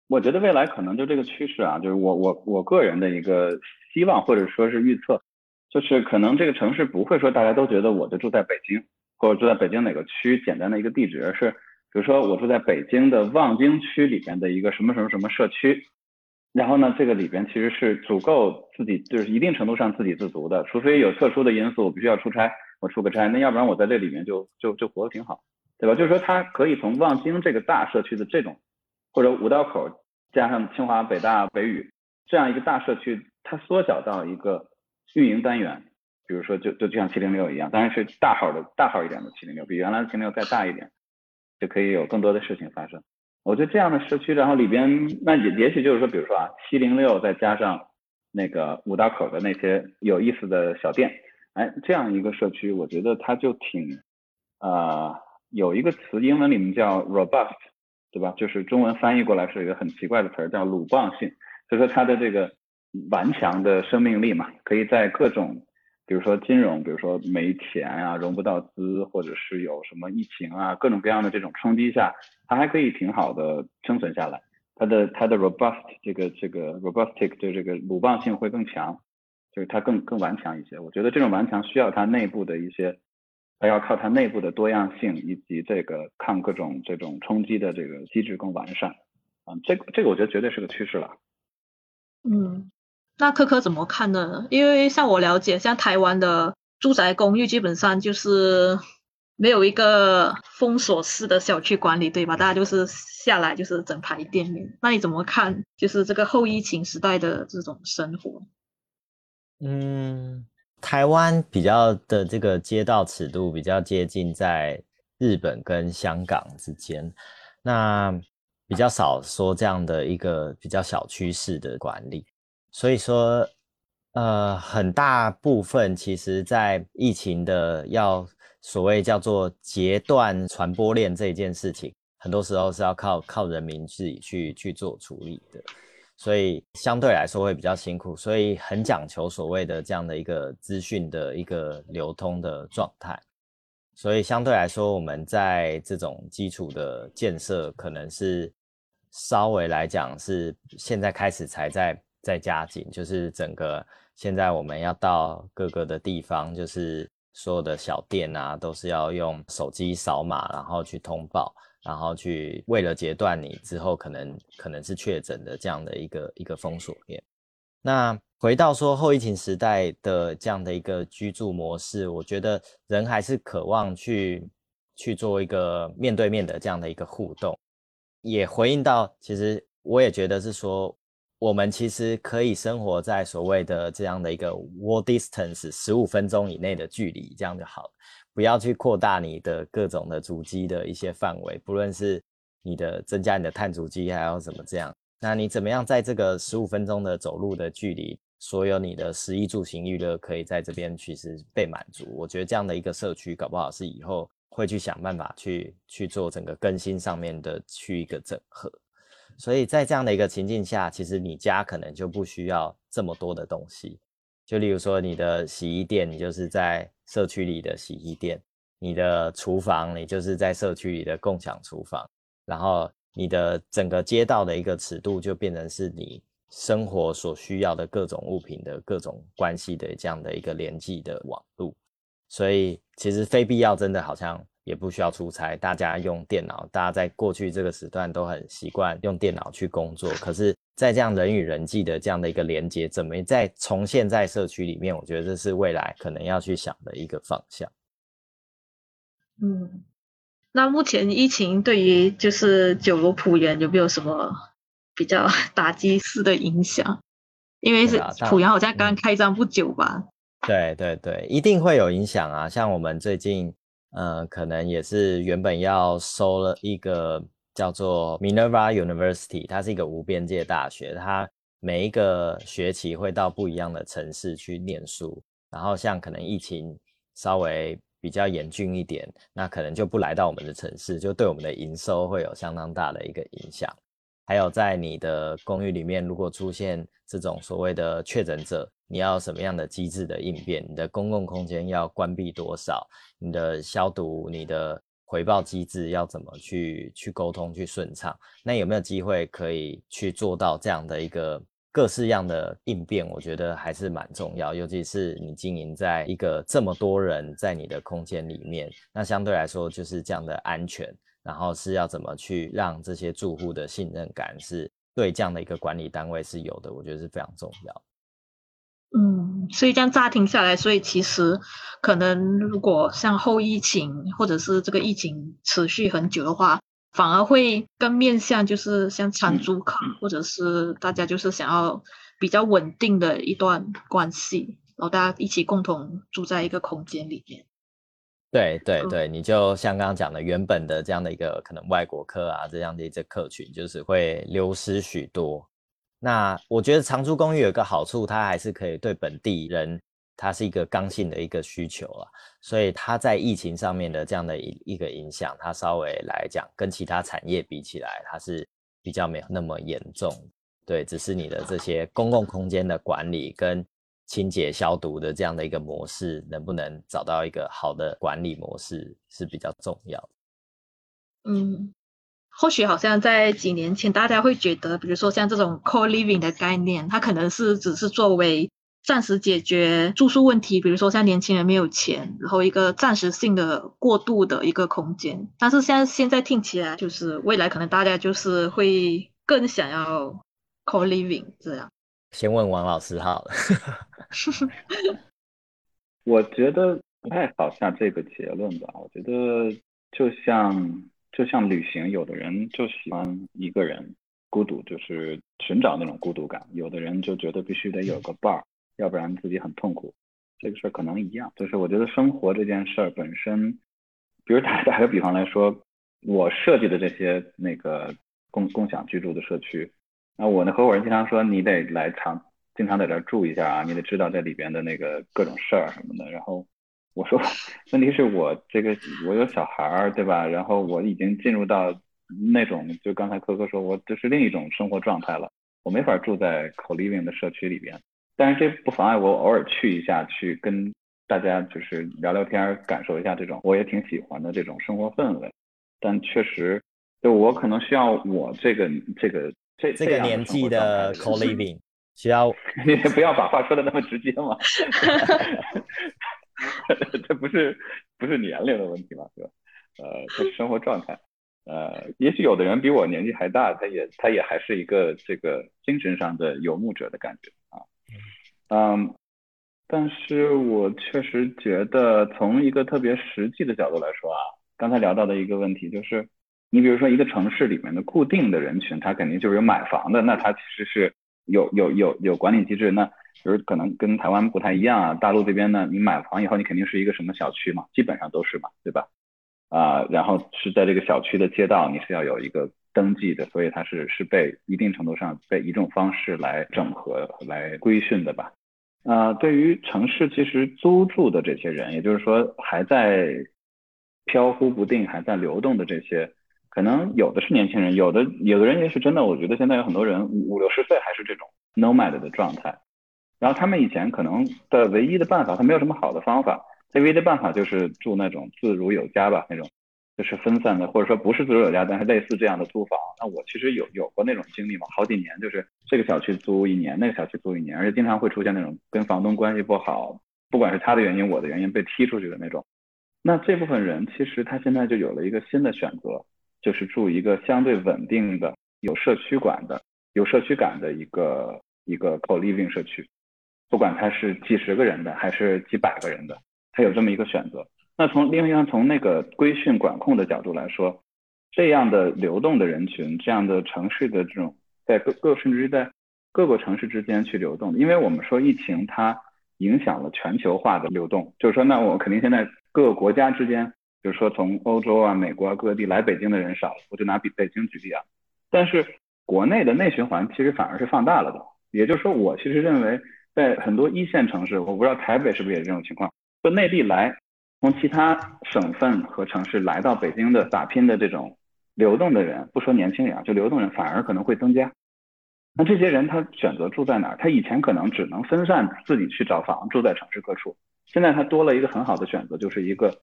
我觉得未来可能就这个趋势啊，就是我我我个人的一个希望或者说是预测，就是可能这个城市不会说大家都觉得我就住在北京，或者住在北京哪个区简单的一个地址，而是比如说我住在北京的望京区里边的一个什么什么什么社区，然后呢，这个里边其实是足够自己就是一定程度上自给自足的，除非有特殊的因素，我必须要出差。我出个差，那要不然我在这里面就就就活得挺好，对吧？就是说，它可以从望京这个大社区的这种，或者五道口加上清华、北大、北语这样一个大社区，它缩小到一个运营单元，比如说就就就像七零六一样，当然是大号的大号一点的七零六，比原来的七零六再大一点，就可以有更多的事情发生。我觉得这样的社区，然后里边那也也许就是说，比如说啊，七零六再加上那个五道口的那些有意思的小店。哎，这样一个社区，我觉得它就挺，呃，有一个词，英文里面叫 robust，对吧？就是中文翻译过来是一个很奇怪的词儿，叫鲁棒性。就说它的这个顽强的生命力嘛，可以在各种，比如说金融，比如说没钱啊，融不到资，或者是有什么疫情啊，各种各样的这种冲击下，它还可以挺好的生存下来。它的它的 robust 这个这个 robustic 的这个鲁棒性会更强。就是它更更顽强一些，我觉得这种顽强需要它内部的一些，还要靠它内部的多样性以及这个抗各种这种冲击的这个机制更完善，啊，这这个我觉得绝对是个趋势了。嗯，那科科怎么看呢？因为像我了解，像台湾的住宅公寓基本上就是没有一个封锁式的小区管理，对吧？大家就是下来就是整排店面。那你怎么看？就是这个后疫情时代的这种生活？嗯，台湾比较的这个街道尺度比较接近在日本跟香港之间，那比较少说这样的一个比较小趋势的管理，所以说呃，很大部分其实，在疫情的要所谓叫做截断传播链这件事情，很多时候是要靠靠人民自己去去做处理的，所以相对来说会比较辛苦，所以很讲求所谓的这样的一个资讯的一个流通的状态，所以相对来说，我们在这种基础的建设，可能是稍微来讲是现在开始才在在加紧，就是整个。现在我们要到各个的地方，就是所有的小店啊，都是要用手机扫码，然后去通报，然后去为了截断你之后可能可能是确诊的这样的一个一个封锁链。那回到说后疫情时代的这样的一个居住模式，我觉得人还是渴望去去做一个面对面的这样的一个互动，也回应到，其实我也觉得是说。我们其实可以生活在所谓的这样的一个 walk distance 十五分钟以内的距离，这样就好了。不要去扩大你的各种的足迹的一些范围，不论是你的增加你的碳足迹，还要怎么这样。那你怎么样在这个十五分钟的走路的距离，所有你的食衣住行娱乐可以在这边其实被满足？我觉得这样的一个社区，搞不好是以后会去想办法去去做整个更新上面的去一个整合。所以在这样的一个情境下，其实你家可能就不需要这么多的东西。就例如说，你的洗衣店，你就是在社区里的洗衣店；你的厨房，你就是在社区里的共享厨房。然后，你的整个街道的一个尺度，就变成是你生活所需要的各种物品的各种关系的这样的一个联系的网路。所以，其实非必要，真的好像。也不需要出差，大家用电脑，大家在过去这个时段都很习惯用电脑去工作。可是，在这样人与人际的这样的一个连接，怎么再重现在社区里面？我觉得这是未来可能要去想的一个方向。嗯，那目前疫情对于就是九楼浦园有没有什么比较 打击式的影响？因为是浦园好像刚开张不久吧？对对对，一定会有影响啊！像我们最近。呃，可能也是原本要收了一个叫做 Minerva University，它是一个无边界大学，它每一个学期会到不一样的城市去念书，然后像可能疫情稍微比较严峻一点，那可能就不来到我们的城市，就对我们的营收会有相当大的一个影响。还有在你的公寓里面，如果出现这种所谓的确诊者，你要什么样的机制的应变？你的公共空间要关闭多少？你的消毒、你的回报机制要怎么去去沟通、去顺畅？那有没有机会可以去做到这样的一个各式样的应变？我觉得还是蛮重要，尤其是你经营在一个这么多人在你的空间里面，那相对来说就是这样的安全。然后是要怎么去让这些住户的信任感是对这样的一个管理单位是有的，我觉得是非常重要。嗯，所以这样乍听下来，所以其实可能如果像后疫情或者是这个疫情持续很久的话，反而会更面向就是像长租客，或者是大家就是想要比较稳定的一段关系，然后大家一起共同住在一个空间里面。对对对，你就像刚刚讲的，原本的这样的一个可能外国客啊，这样的一些客群，就是会流失许多。那我觉得长租公寓有一个好处，它还是可以对本地人，它是一个刚性的一个需求啊，所以它在疫情上面的这样的一一个影响，它稍微来讲跟其他产业比起来，它是比较没有那么严重。对，只是你的这些公共空间的管理跟。清洁消毒的这样的一个模式，能不能找到一个好的管理模式是比较重要。嗯，或许好像在几年前，大家会觉得，比如说像这种 co-living 的概念，它可能是只是作为暂时解决住宿问题，比如说像年轻人没有钱，然后一个暂时性的过渡的一个空间。但是现在现在听起来，就是未来可能大家就是会更想要 co-living 这样。先问王老师好了。我觉得不太好下这个结论吧。我觉得就像就像旅行，有的人就喜欢一个人孤独，就是寻找那种孤独感；有的人就觉得必须得有个伴儿，要不然自己很痛苦。这个事儿可能一样，就是我觉得生活这件事儿本身，比如打 打个比方来说，我设计的这些那个共共享居住的社区。那我的合伙人经常说，你得来常经常在这儿住一下啊，你得知道这里边的那个各种事儿什么的。然后我说，问题是我这个我有小孩儿，对吧？然后我已经进入到那种，就刚才科科说，我这是另一种生活状态了，我没法住在 co living 的社区里边。但是这不妨碍我偶尔去一下，去跟大家就是聊聊天，感受一下这种我也挺喜欢的这种生活氛围。但确实，就我可能需要我这个这个这这个年纪的 co living。需要 你不要把话说的那么直接嘛，这不是不是年龄的问题嘛，对吧？呃，这是生活状态。呃，也许有的人比我年纪还大，他也他也还是一个这个精神上的游牧者的感觉啊。嗯，但是我确实觉得从一个特别实际的角度来说啊，刚才聊到的一个问题就是，你比如说一个城市里面的固定的人群，他肯定就是有买房的，那他其实是。有有有有管理机制，那就是可能跟台湾不太一样啊。大陆这边呢，你买房以后，你肯定是一个什么小区嘛，基本上都是嘛，对吧？啊，然后是在这个小区的街道，你是要有一个登记的，所以它是是被一定程度上被一种方式来整合、来规训的吧？啊，对于城市其实租住的这些人，也就是说还在飘忽不定、还在流动的这些。可能有的是年轻人，有的有的人也是真的。我觉得现在有很多人五五六十岁还是这种 nomad 的状态。然后他们以前可能的唯一的办法，他没有什么好的方法。他唯一的办法就是住那种自如有家吧，那种就是分散的，或者说不是自如有家，但是类似这样的租房。那我其实有有过那种经历嘛，好几年就是这个小区租一年，那个小区租一年，而且经常会出现那种跟房东关系不好，不管是他的原因，我的原因被踢出去的那种。那这部分人其实他现在就有了一个新的选择。就是住一个相对稳定的、有社区管的、有社区感的一个一个 co living 社区，不管它是几十个人的还是几百个人的，它有这么一个选择。那从另外从那个规训管控的角度来说，这样的流动的人群，这样的城市的这种在各各甚至于在各个城市之间去流动，因为我们说疫情它影响了全球化的流动，就是说那我肯定现在各个国家之间。就是说，从欧洲啊、美国啊各地来北京的人少了，我就拿比北京举例啊。但是国内的内循环其实反而是放大了的。也就是说，我其实认为，在很多一线城市，我不知道台北是不是也是这种情况，就内地来从其他省份和城市来到北京的打拼的这种流动的人，不说年轻人啊，就流动人反而可能会增加。那这些人他选择住在哪儿？他以前可能只能分散自己去找房，住在城市各处。现在他多了一个很好的选择，就是一个。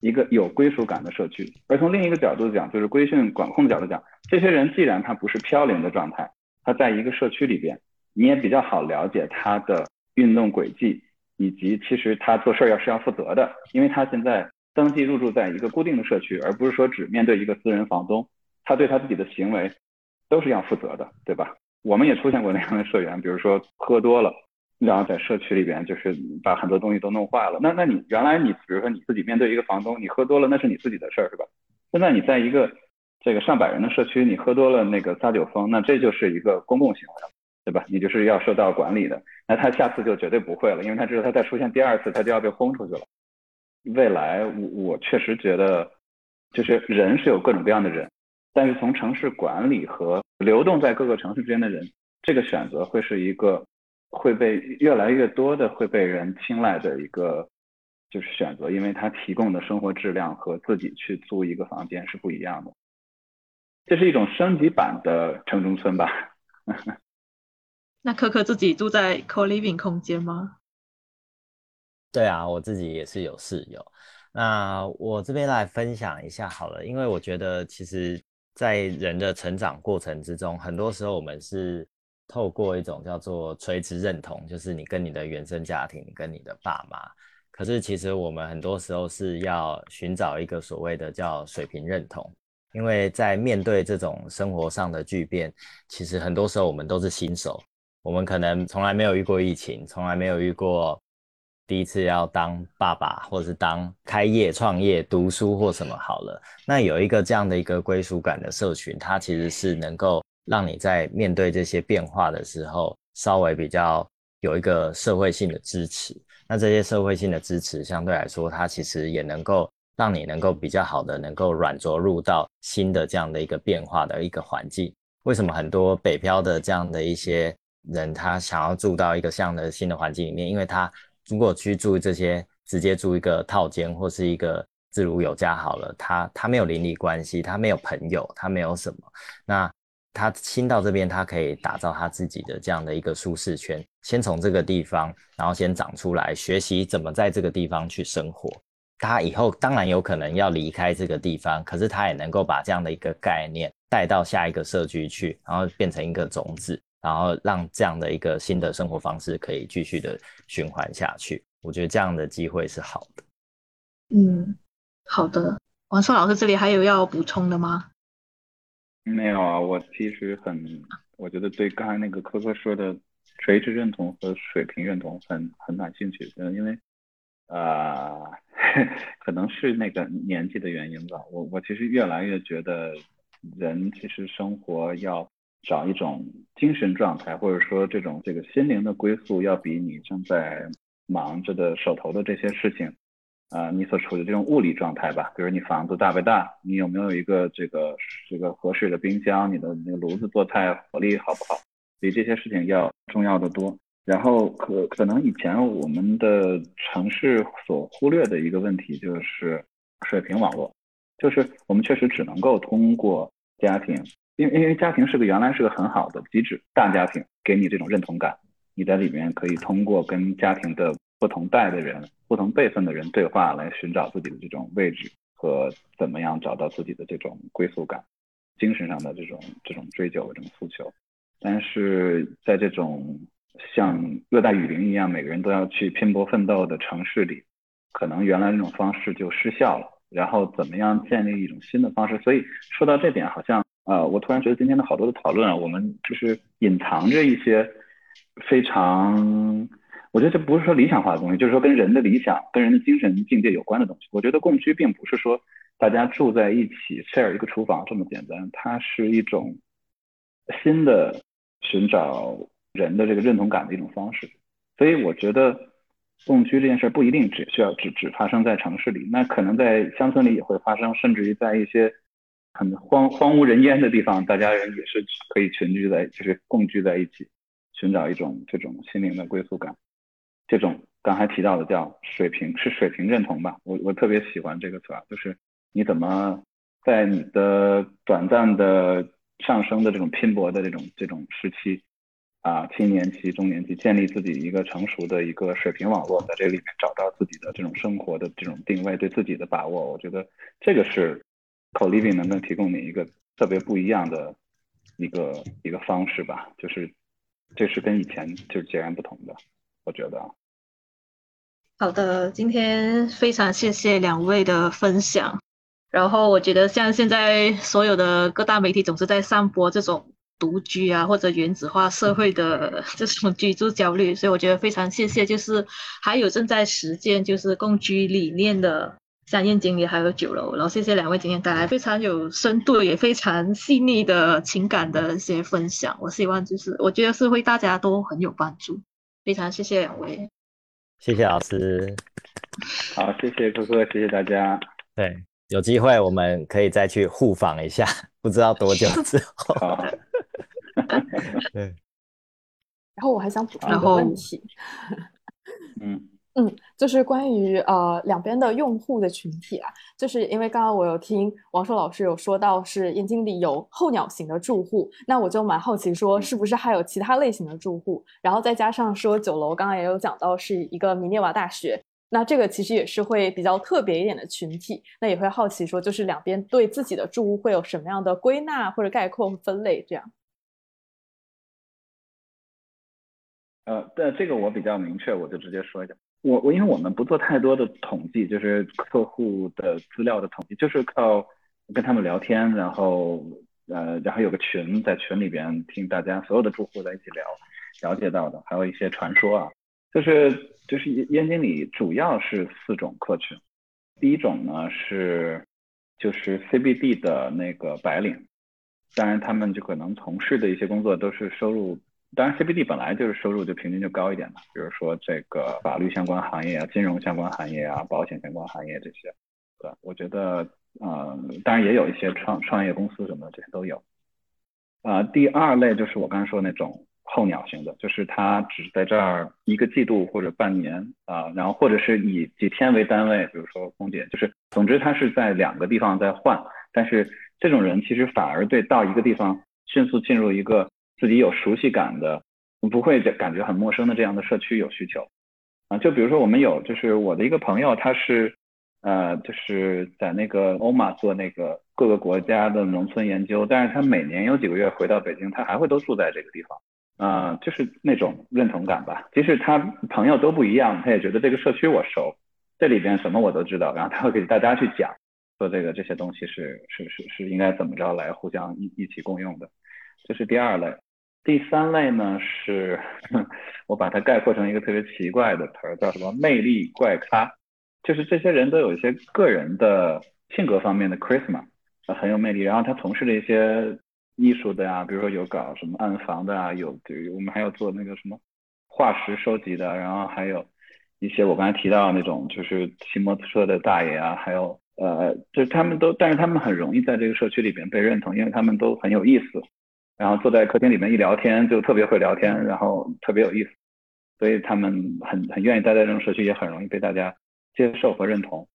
一个有归属感的社区，而从另一个角度讲，就是规训管控的角度讲，这些人既然他不是飘零的状态，他在一个社区里边，你也比较好了解他的运动轨迹，以及其实他做事儿要是要负责的，因为他现在登记入住在一个固定的社区，而不是说只面对一个私人房东，他对他自己的行为都是要负责的，对吧？我们也出现过那样的社员，比如说喝多了。然后在社区里边，就是把很多东西都弄坏了。那那你原来你比如说你自己面对一个房东，你喝多了那是你自己的事儿，是吧？现在你在一个这个上百人的社区，你喝多了那个撒酒疯，那这就是一个公共行为了，对吧？你就是要受到管理的。那他下次就绝对不会了，因为他知道他再出现第二次，他就要被轰出去了。未来我我确实觉得，就是人是有各种各样的人，但是从城市管理和流动在各个城市之间的人，这个选择会是一个。会被越来越多的会被人青睐的一个就是选择，因为它提供的生活质量和自己去租一个房间是不一样的。这是一种升级版的城中村吧？那可可自己住在 co living 空间吗？对啊，我自己也是有室友。那我这边来分享一下好了，因为我觉得其实，在人的成长过程之中，很多时候我们是。透过一种叫做垂直认同，就是你跟你的原生家庭，跟你的爸妈。可是其实我们很多时候是要寻找一个所谓的叫水平认同，因为在面对这种生活上的巨变，其实很多时候我们都是新手，我们可能从来没有遇过疫情，从来没有遇过第一次要当爸爸，或者是当开业创业、读书或什么好了。那有一个这样的一个归属感的社群，它其实是能够。让你在面对这些变化的时候，稍微比较有一个社会性的支持。那这些社会性的支持，相对来说，它其实也能够让你能够比较好的能够软着陆到新的这样的一个变化的一个环境。为什么很多北漂的这样的一些人他想要住到一个这样的新的环境里面，因为他如果去住这些直接住一个套间或是一个自如有家好了，他他没有邻里关系，他没有朋友，他没有什么，那他新到这边，他可以打造他自己的这样的一个舒适圈，先从这个地方，然后先长出来，学习怎么在这个地方去生活。他以后当然有可能要离开这个地方，可是他也能够把这样的一个概念带到下一个社区去，然后变成一个种子，然后让这样的一个新的生活方式可以继续的循环下去。我觉得这样的机会是好的。嗯，好的。王硕老师这里还有要补充的吗？没有啊，我其实很，我觉得对刚才那个科科说的垂直认同和水平认同很很感兴趣，嗯，因为。啊，可能是那个年纪的原因吧。我我其实越来越觉得，人其实生活要找一种精神状态，或者说这种这个心灵的归宿，要比你正在忙着的手头的这些事情，啊，你所处的这种物理状态吧。比如你房子大不大，你有没有一个这个这个合适的冰箱，你的那个炉子做菜火力好不好，比这些事情要重要的多。然后可可能以前我们的城市所忽略的一个问题就是水平网络，就是我们确实只能够通过家庭，因为因为家庭是个原来是个很好的机制，大家庭给你这种认同感，你在里面可以通过跟家庭的不同代的人、不同辈分的人对话来寻找自己的这种位置和怎么样找到自己的这种归属感，精神上的这种这种追求、这种诉求，但是在这种。像热带雨林一样，每个人都要去拼搏奋斗的城市里，可能原来那种方式就失效了。然后怎么样建立一种新的方式？所以说到这点，好像呃，我突然觉得今天的好多的讨论啊，我们就是隐藏着一些非常，我觉得这不是说理想化的东西，就是说跟人的理想、跟人的精神境界有关的东西。我觉得共居并不是说大家住在一起 share 一个厨房这么简单，它是一种新的寻找。人的这个认同感的一种方式，所以我觉得共居这件事不一定只需要只只发生在城市里，那可能在乡村里也会发生，甚至于在一些很荒荒无人烟的地方，大家人也是可以群居在，就是共居在一起，寻找一种这种心灵的归宿感。这种刚才提到的叫水平，是水平认同吧？我我特别喜欢这个词，就是你怎么在你的短暂的上升的这种拼搏的这种这种时期。啊，青年期、中年期，建立自己一个成熟的一个水平网络，在这里面找到自己的这种生活的这种定位，对自己的把握，我觉得这个是 co living 能不能提供你一个特别不一样的一个一个方式吧？就是这是跟以前就截然不同的，我觉得。好的，今天非常谢谢两位的分享。然后我觉得像现在所有的各大媒体总是在散播这种。独居啊，或者原子化社会的这种居住焦虑，所以我觉得非常谢谢，就是还有正在实践就是共居理念的香燕经理还有九楼，然后谢谢两位今天带来非常有深度也非常细腻的情感的一些分享，我希望就是我觉得是会大家都很有帮助，非常谢谢两位，谢谢老师，好，谢谢哥哥，谢谢大家，对，有机会我们可以再去互访一下，不知道多久之后。对，然后我还想补充一个问题，嗯嗯，就是关于呃两边的用户的群体啊，就是因为刚刚我有听王硕老师有说到是燕京里有候鸟型的住户，那我就蛮好奇说是不是还有其他类型的住户，然后再加上说九楼刚刚也有讲到是一个明涅瓦大学，那这个其实也是会比较特别一点的群体，那也会好奇说就是两边对自己的住户会有什么样的归纳或者概括分类这样。呃，对这个我比较明确，我就直接说一下。我我因为我们不做太多的统计，就是客户的资料的统计，就是靠跟他们聊天，然后呃，然后有个群，在群里边听大家所有的住户在一起聊，了解到的，还有一些传说啊，就是就是燕燕经理主要是四种客群，第一种呢是就是 CBD 的那个白领，当然他们就可能从事的一些工作都是收入。当然，CBD 本来就是收入就平均就高一点嘛，比如说这个法律相关行业啊、金融相关行业啊、保险相关行业这些。对，我觉得，呃，当然也有一些创创业公司什么的，这些都有。啊，第二类就是我刚才说那种候鸟型的，就是他只在这儿一个季度或者半年啊，然后或者是以几天为单位，比如说空姐，就是总之他是在两个地方在换。但是这种人其实反而对到一个地方迅速进入一个自己有熟悉感的，不会感觉很陌生的这样的社区有需求啊。就比如说我们有，就是我的一个朋友，他是呃就是在那个欧马做那个各个国家的农村研究，但是他每年有几个月回到北京，他还会都住在这个地方。啊，就是那种认同感吧。即使他朋友都不一样，他也觉得这个社区我熟，这里边什么我都知道。然后他会给大家去讲，说这个这些东西是是是是应该怎么着来互相一一起共用的。这是第二类。第三类呢是，我把它概括成一个特别奇怪的词儿，叫什么魅力怪咖。就是这些人都有一些个人的性格方面的 charisma，很有魅力。然后他从事的一些。艺术的呀，比如说有搞什么暗房的啊，有对，我们还有做那个什么化石收集的，然后还有一些我刚才提到那种就是骑摩托车的大爷啊，还有呃，就是他们都，但是他们很容易在这个社区里边被认同，因为他们都很有意思，然后坐在客厅里面一聊天就特别会聊天，然后特别有意思，所以他们很很愿意待在这种社区，也很容易被大家接受和认同。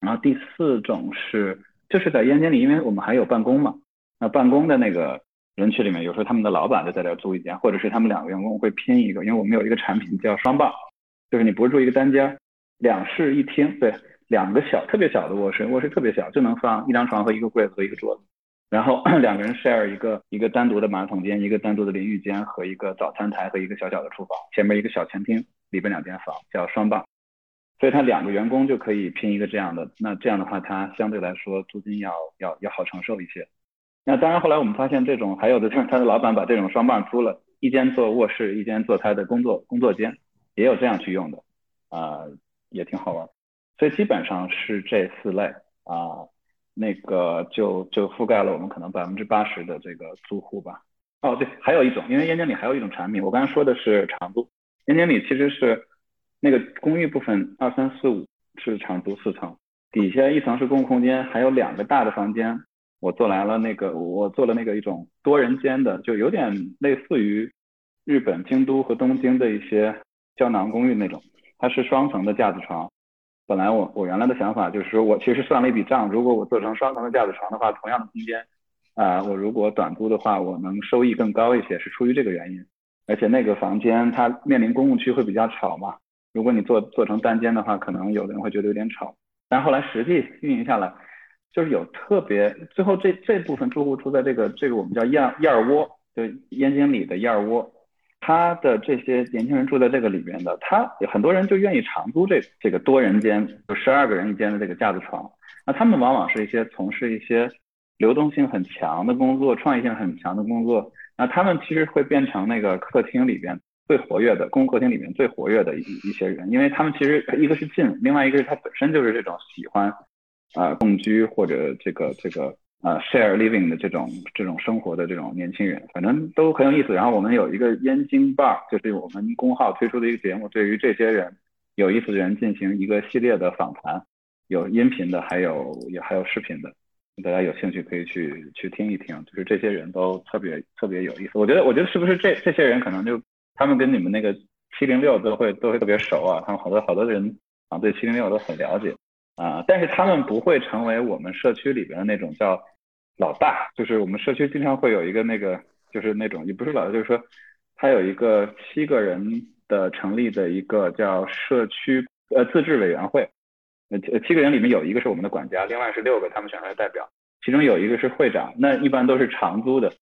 然后第四种是就是在燕京里，因为我们还有办公嘛。那办公的那个人群里面，有时候他们的老板就在这租一间，或者是他们两个员工会拼一个，因为我们有一个产品叫双棒，就是你不是住一个单间，两室一厅，对，两个小特别小的卧室，卧室特别小，就能放一张床和一个柜子和一个桌子，然后 两个人 share 一个一个单独的马桶间，一个单独的淋浴间和一个早餐台和一个小小的厨房，前面一个小前厅，里边两间房，叫双棒，所以他两个员工就可以拼一个这样的，那这样的话，他相对来说租金要要要好承受一些。那当然，后来我们发现这种还有的就是他的老板把这种双棒租了，一间做卧室，一间做他的工作工作间，也有这样去用的，啊，也挺好玩。所以基本上是这四类啊，那个就就覆盖了我们可能百分之八十的这个租户吧。哦，对，还有一种，因为燕京里还有一种产品，我刚才说的是长租，燕京里其实是那个公寓部分二三四五是长租四层，底下一层是公共空间，还有两个大的房间。我做来了那个，我做了那个一种多人间的，就有点类似于日本京都和东京的一些胶囊公寓那种，它是双层的架子床。本来我我原来的想法就是说我其实算了一笔账，如果我做成双层的架子床的话，同样的空间啊，我如果短租的话，我能收益更高一些，是出于这个原因。而且那个房间它面临公共区会比较吵嘛，如果你做做成单间的话，可能有的人会觉得有点吵。但后来实际运营下来。就是有特别，最后这这部分住户住在这个这个我们叫燕燕窝，就燕京里的燕窝，他的这些年轻人住在这个里边的，他很多人就愿意长租这这个多人间，就十二个人一间的这个架子床。那他们往往是一些从事一些流动性很强的工作，创意性很强的工作。那他们其实会变成那个客厅里边最活跃的，公共客厅里面最活跃的一一些人，因为他们其实一个是近，另外一个是他本身就是这种喜欢。啊，共居或者这个这个啊，share living 的这种这种生活的这种年轻人，反正都很有意思。然后我们有一个燕京 bar，就是我们公号推出的一个节目，对于这些人有意思的人进行一个系列的访谈，有音频的，还有也还有视频的，大家有兴趣可以去去听一听。就是这些人都特别特别有意思。我觉得我觉得是不是这这些人可能就他们跟你们那个七零六都会都会特别熟啊？他们好多好多人啊对七零六都很了解。啊，但是他们不会成为我们社区里边的那种叫老大，就是我们社区经常会有一个那个，就是那种也不是老大，就是说他有一个七个人的成立的一个叫社区呃自治委员会，呃七个人里面有一个是我们的管家，另外是六个他们选出来代表，其中有一个是会长，那一般都是长租的。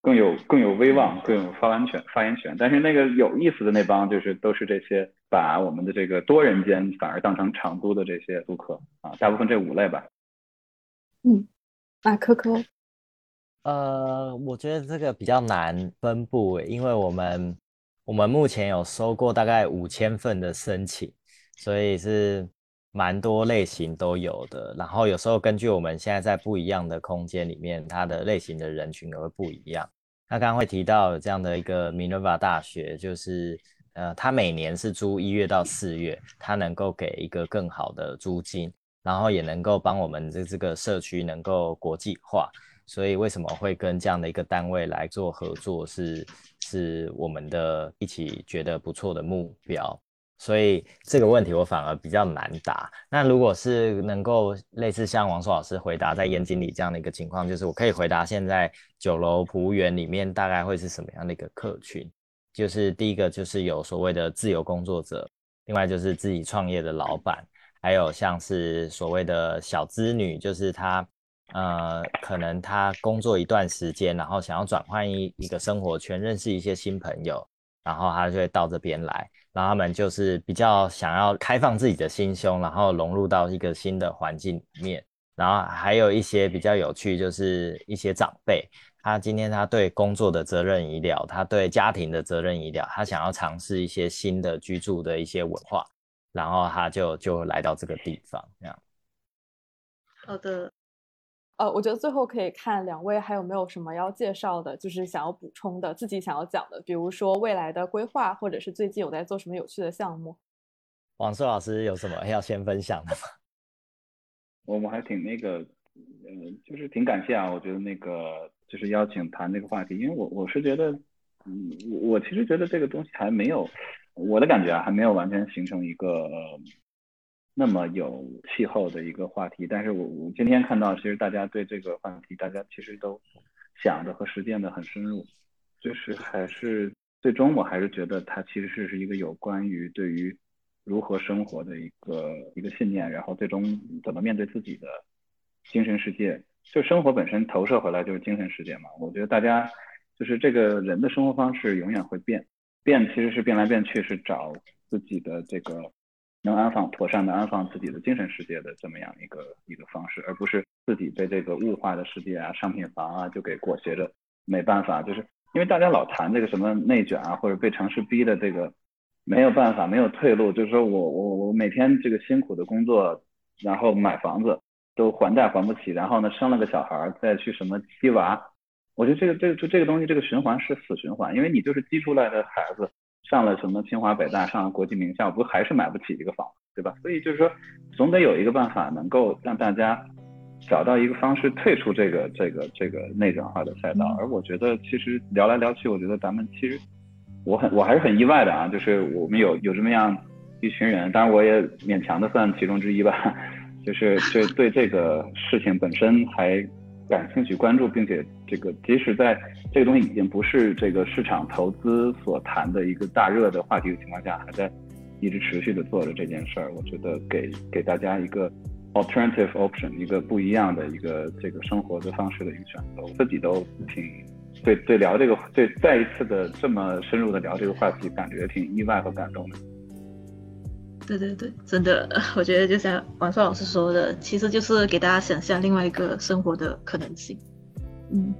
更有更有威望，更有发言权，发言权。但是那个有意思的那帮，就是都是这些把我们的这个多人间反而当成长租的这些租客啊，大部分这五类吧。嗯，那科科，呃，我觉得这个比较难分布，因为我们我们目前有收过大概五千份的申请，所以是蛮多类型都有的。然后有时候根据我们现在在不一样的空间里面，它的类型的人群也会不一样。那刚刚会提到这样的一个 Minerva 大学，就是呃，它每年是租一月到四月，它能够给一个更好的租金，然后也能够帮我们这这个社区能够国际化。所以为什么会跟这样的一个单位来做合作，是是我们的一起觉得不错的目标。所以这个问题我反而比较难答。那如果是能够类似像王硕老师回答在严经理这样的一个情况，就是我可以回答现在酒楼服务员里面大概会是什么样的一个客群？就是第一个就是有所谓的自由工作者，另外就是自己创业的老板，还有像是所谓的小资女，就是她。呃，可能他工作一段时间，然后想要转换一一个生活圈，认识一些新朋友，然后他就会到这边来。然后他们就是比较想要开放自己的心胸，然后融入到一个新的环境里面。然后还有一些比较有趣，就是一些长辈，他今天他对工作的责任已了，他对家庭的责任已了，他想要尝试一些新的居住的一些文化，然后他就就来到这个地方这样。好的。呃，我觉得最后可以看两位还有没有什么要介绍的，就是想要补充的，自己想要讲的，比如说未来的规划，或者是最近有在做什么有趣的项目。王硕老师有什么要先分享的吗？我们还挺那个，呃，就是挺感谢啊。我觉得那个就是邀请谈这个话题，因为我我是觉得，嗯，我我其实觉得这个东西还没有，我的感觉啊，还没有完全形成一个。那么有气候的一个话题，但是我我今天看到，其实大家对这个话题，大家其实都想的和实践的很深入，就是还是最终我还是觉得它其实是是一个有关于对于如何生活的一个一个信念，然后最终怎么面对自己的精神世界，就生活本身投射回来就是精神世界嘛。我觉得大家就是这个人的生活方式永远会变，变其实是变来变去，是找自己的这个。能安放妥善的安放自己的精神世界的这么样一个一个方式，而不是自己被这个物化的世界啊、商品房啊就给裹挟着，没办法，就是因为大家老谈这个什么内卷啊，或者被城市逼的这个没有办法、没有退路，就是说我我我每天这个辛苦的工作，然后买房子都还贷还不起，然后呢生了个小孩再去什么鸡娃，我觉得这个这个就这个东西这个循环是死循环，因为你就是鸡出来的孩子。上了什么清华北大，上了国际名校，不还是买不起一个房，对吧？所以就是说，总得有一个办法能够让大家找到一个方式退出这个这个这个内卷化的赛道。而我觉得，其实聊来聊去，我觉得咱们其实我很我还是很意外的啊，就是我们有有这么样一群人，当然我也勉强的算其中之一吧，就是就对这个事情本身还。感兴趣、关注，并且这个即使在这个东西已经不是这个市场投资所谈的一个大热的话题的情况下，还在一直持续的做着这件事儿，我觉得给给大家一个 alternative option，一个不一样的一个这个生活的方式的一个选择。我自己都挺对对聊这个对再一次的这么深入的聊这个话题，感觉挺意外和感动的。对对对，真的，我觉得就像王硕老师说的，其实就是给大家想象另外一个生活的可能性。嗯，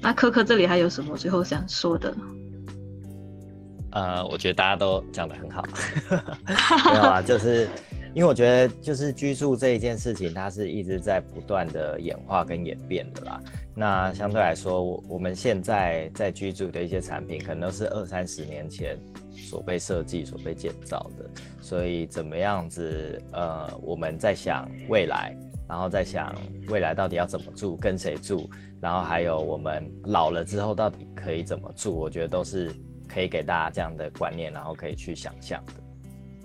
那科科这里还有什么最后想说的？呃，我觉得大家都讲的很好，没有啊，就是因为我觉得就是居住这一件事情，它是一直在不断的演化跟演变的啦。那相对来说，我我们现在在居住的一些产品，可能都是二三十年前。所被设计、所被建造的，所以怎么样子？呃，我们在想未来，然后在想未来到底要怎么住，跟谁住，然后还有我们老了之后到底可以怎么住？我觉得都是可以给大家这样的观念，然后可以去想象的。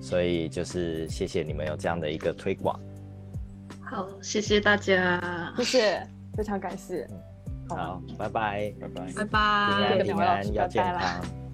所以就是谢谢你们有这样的一个推广。好，谢谢大家，谢谢，非常感谢。好，拜拜，拜拜，拜拜，平安，要健康。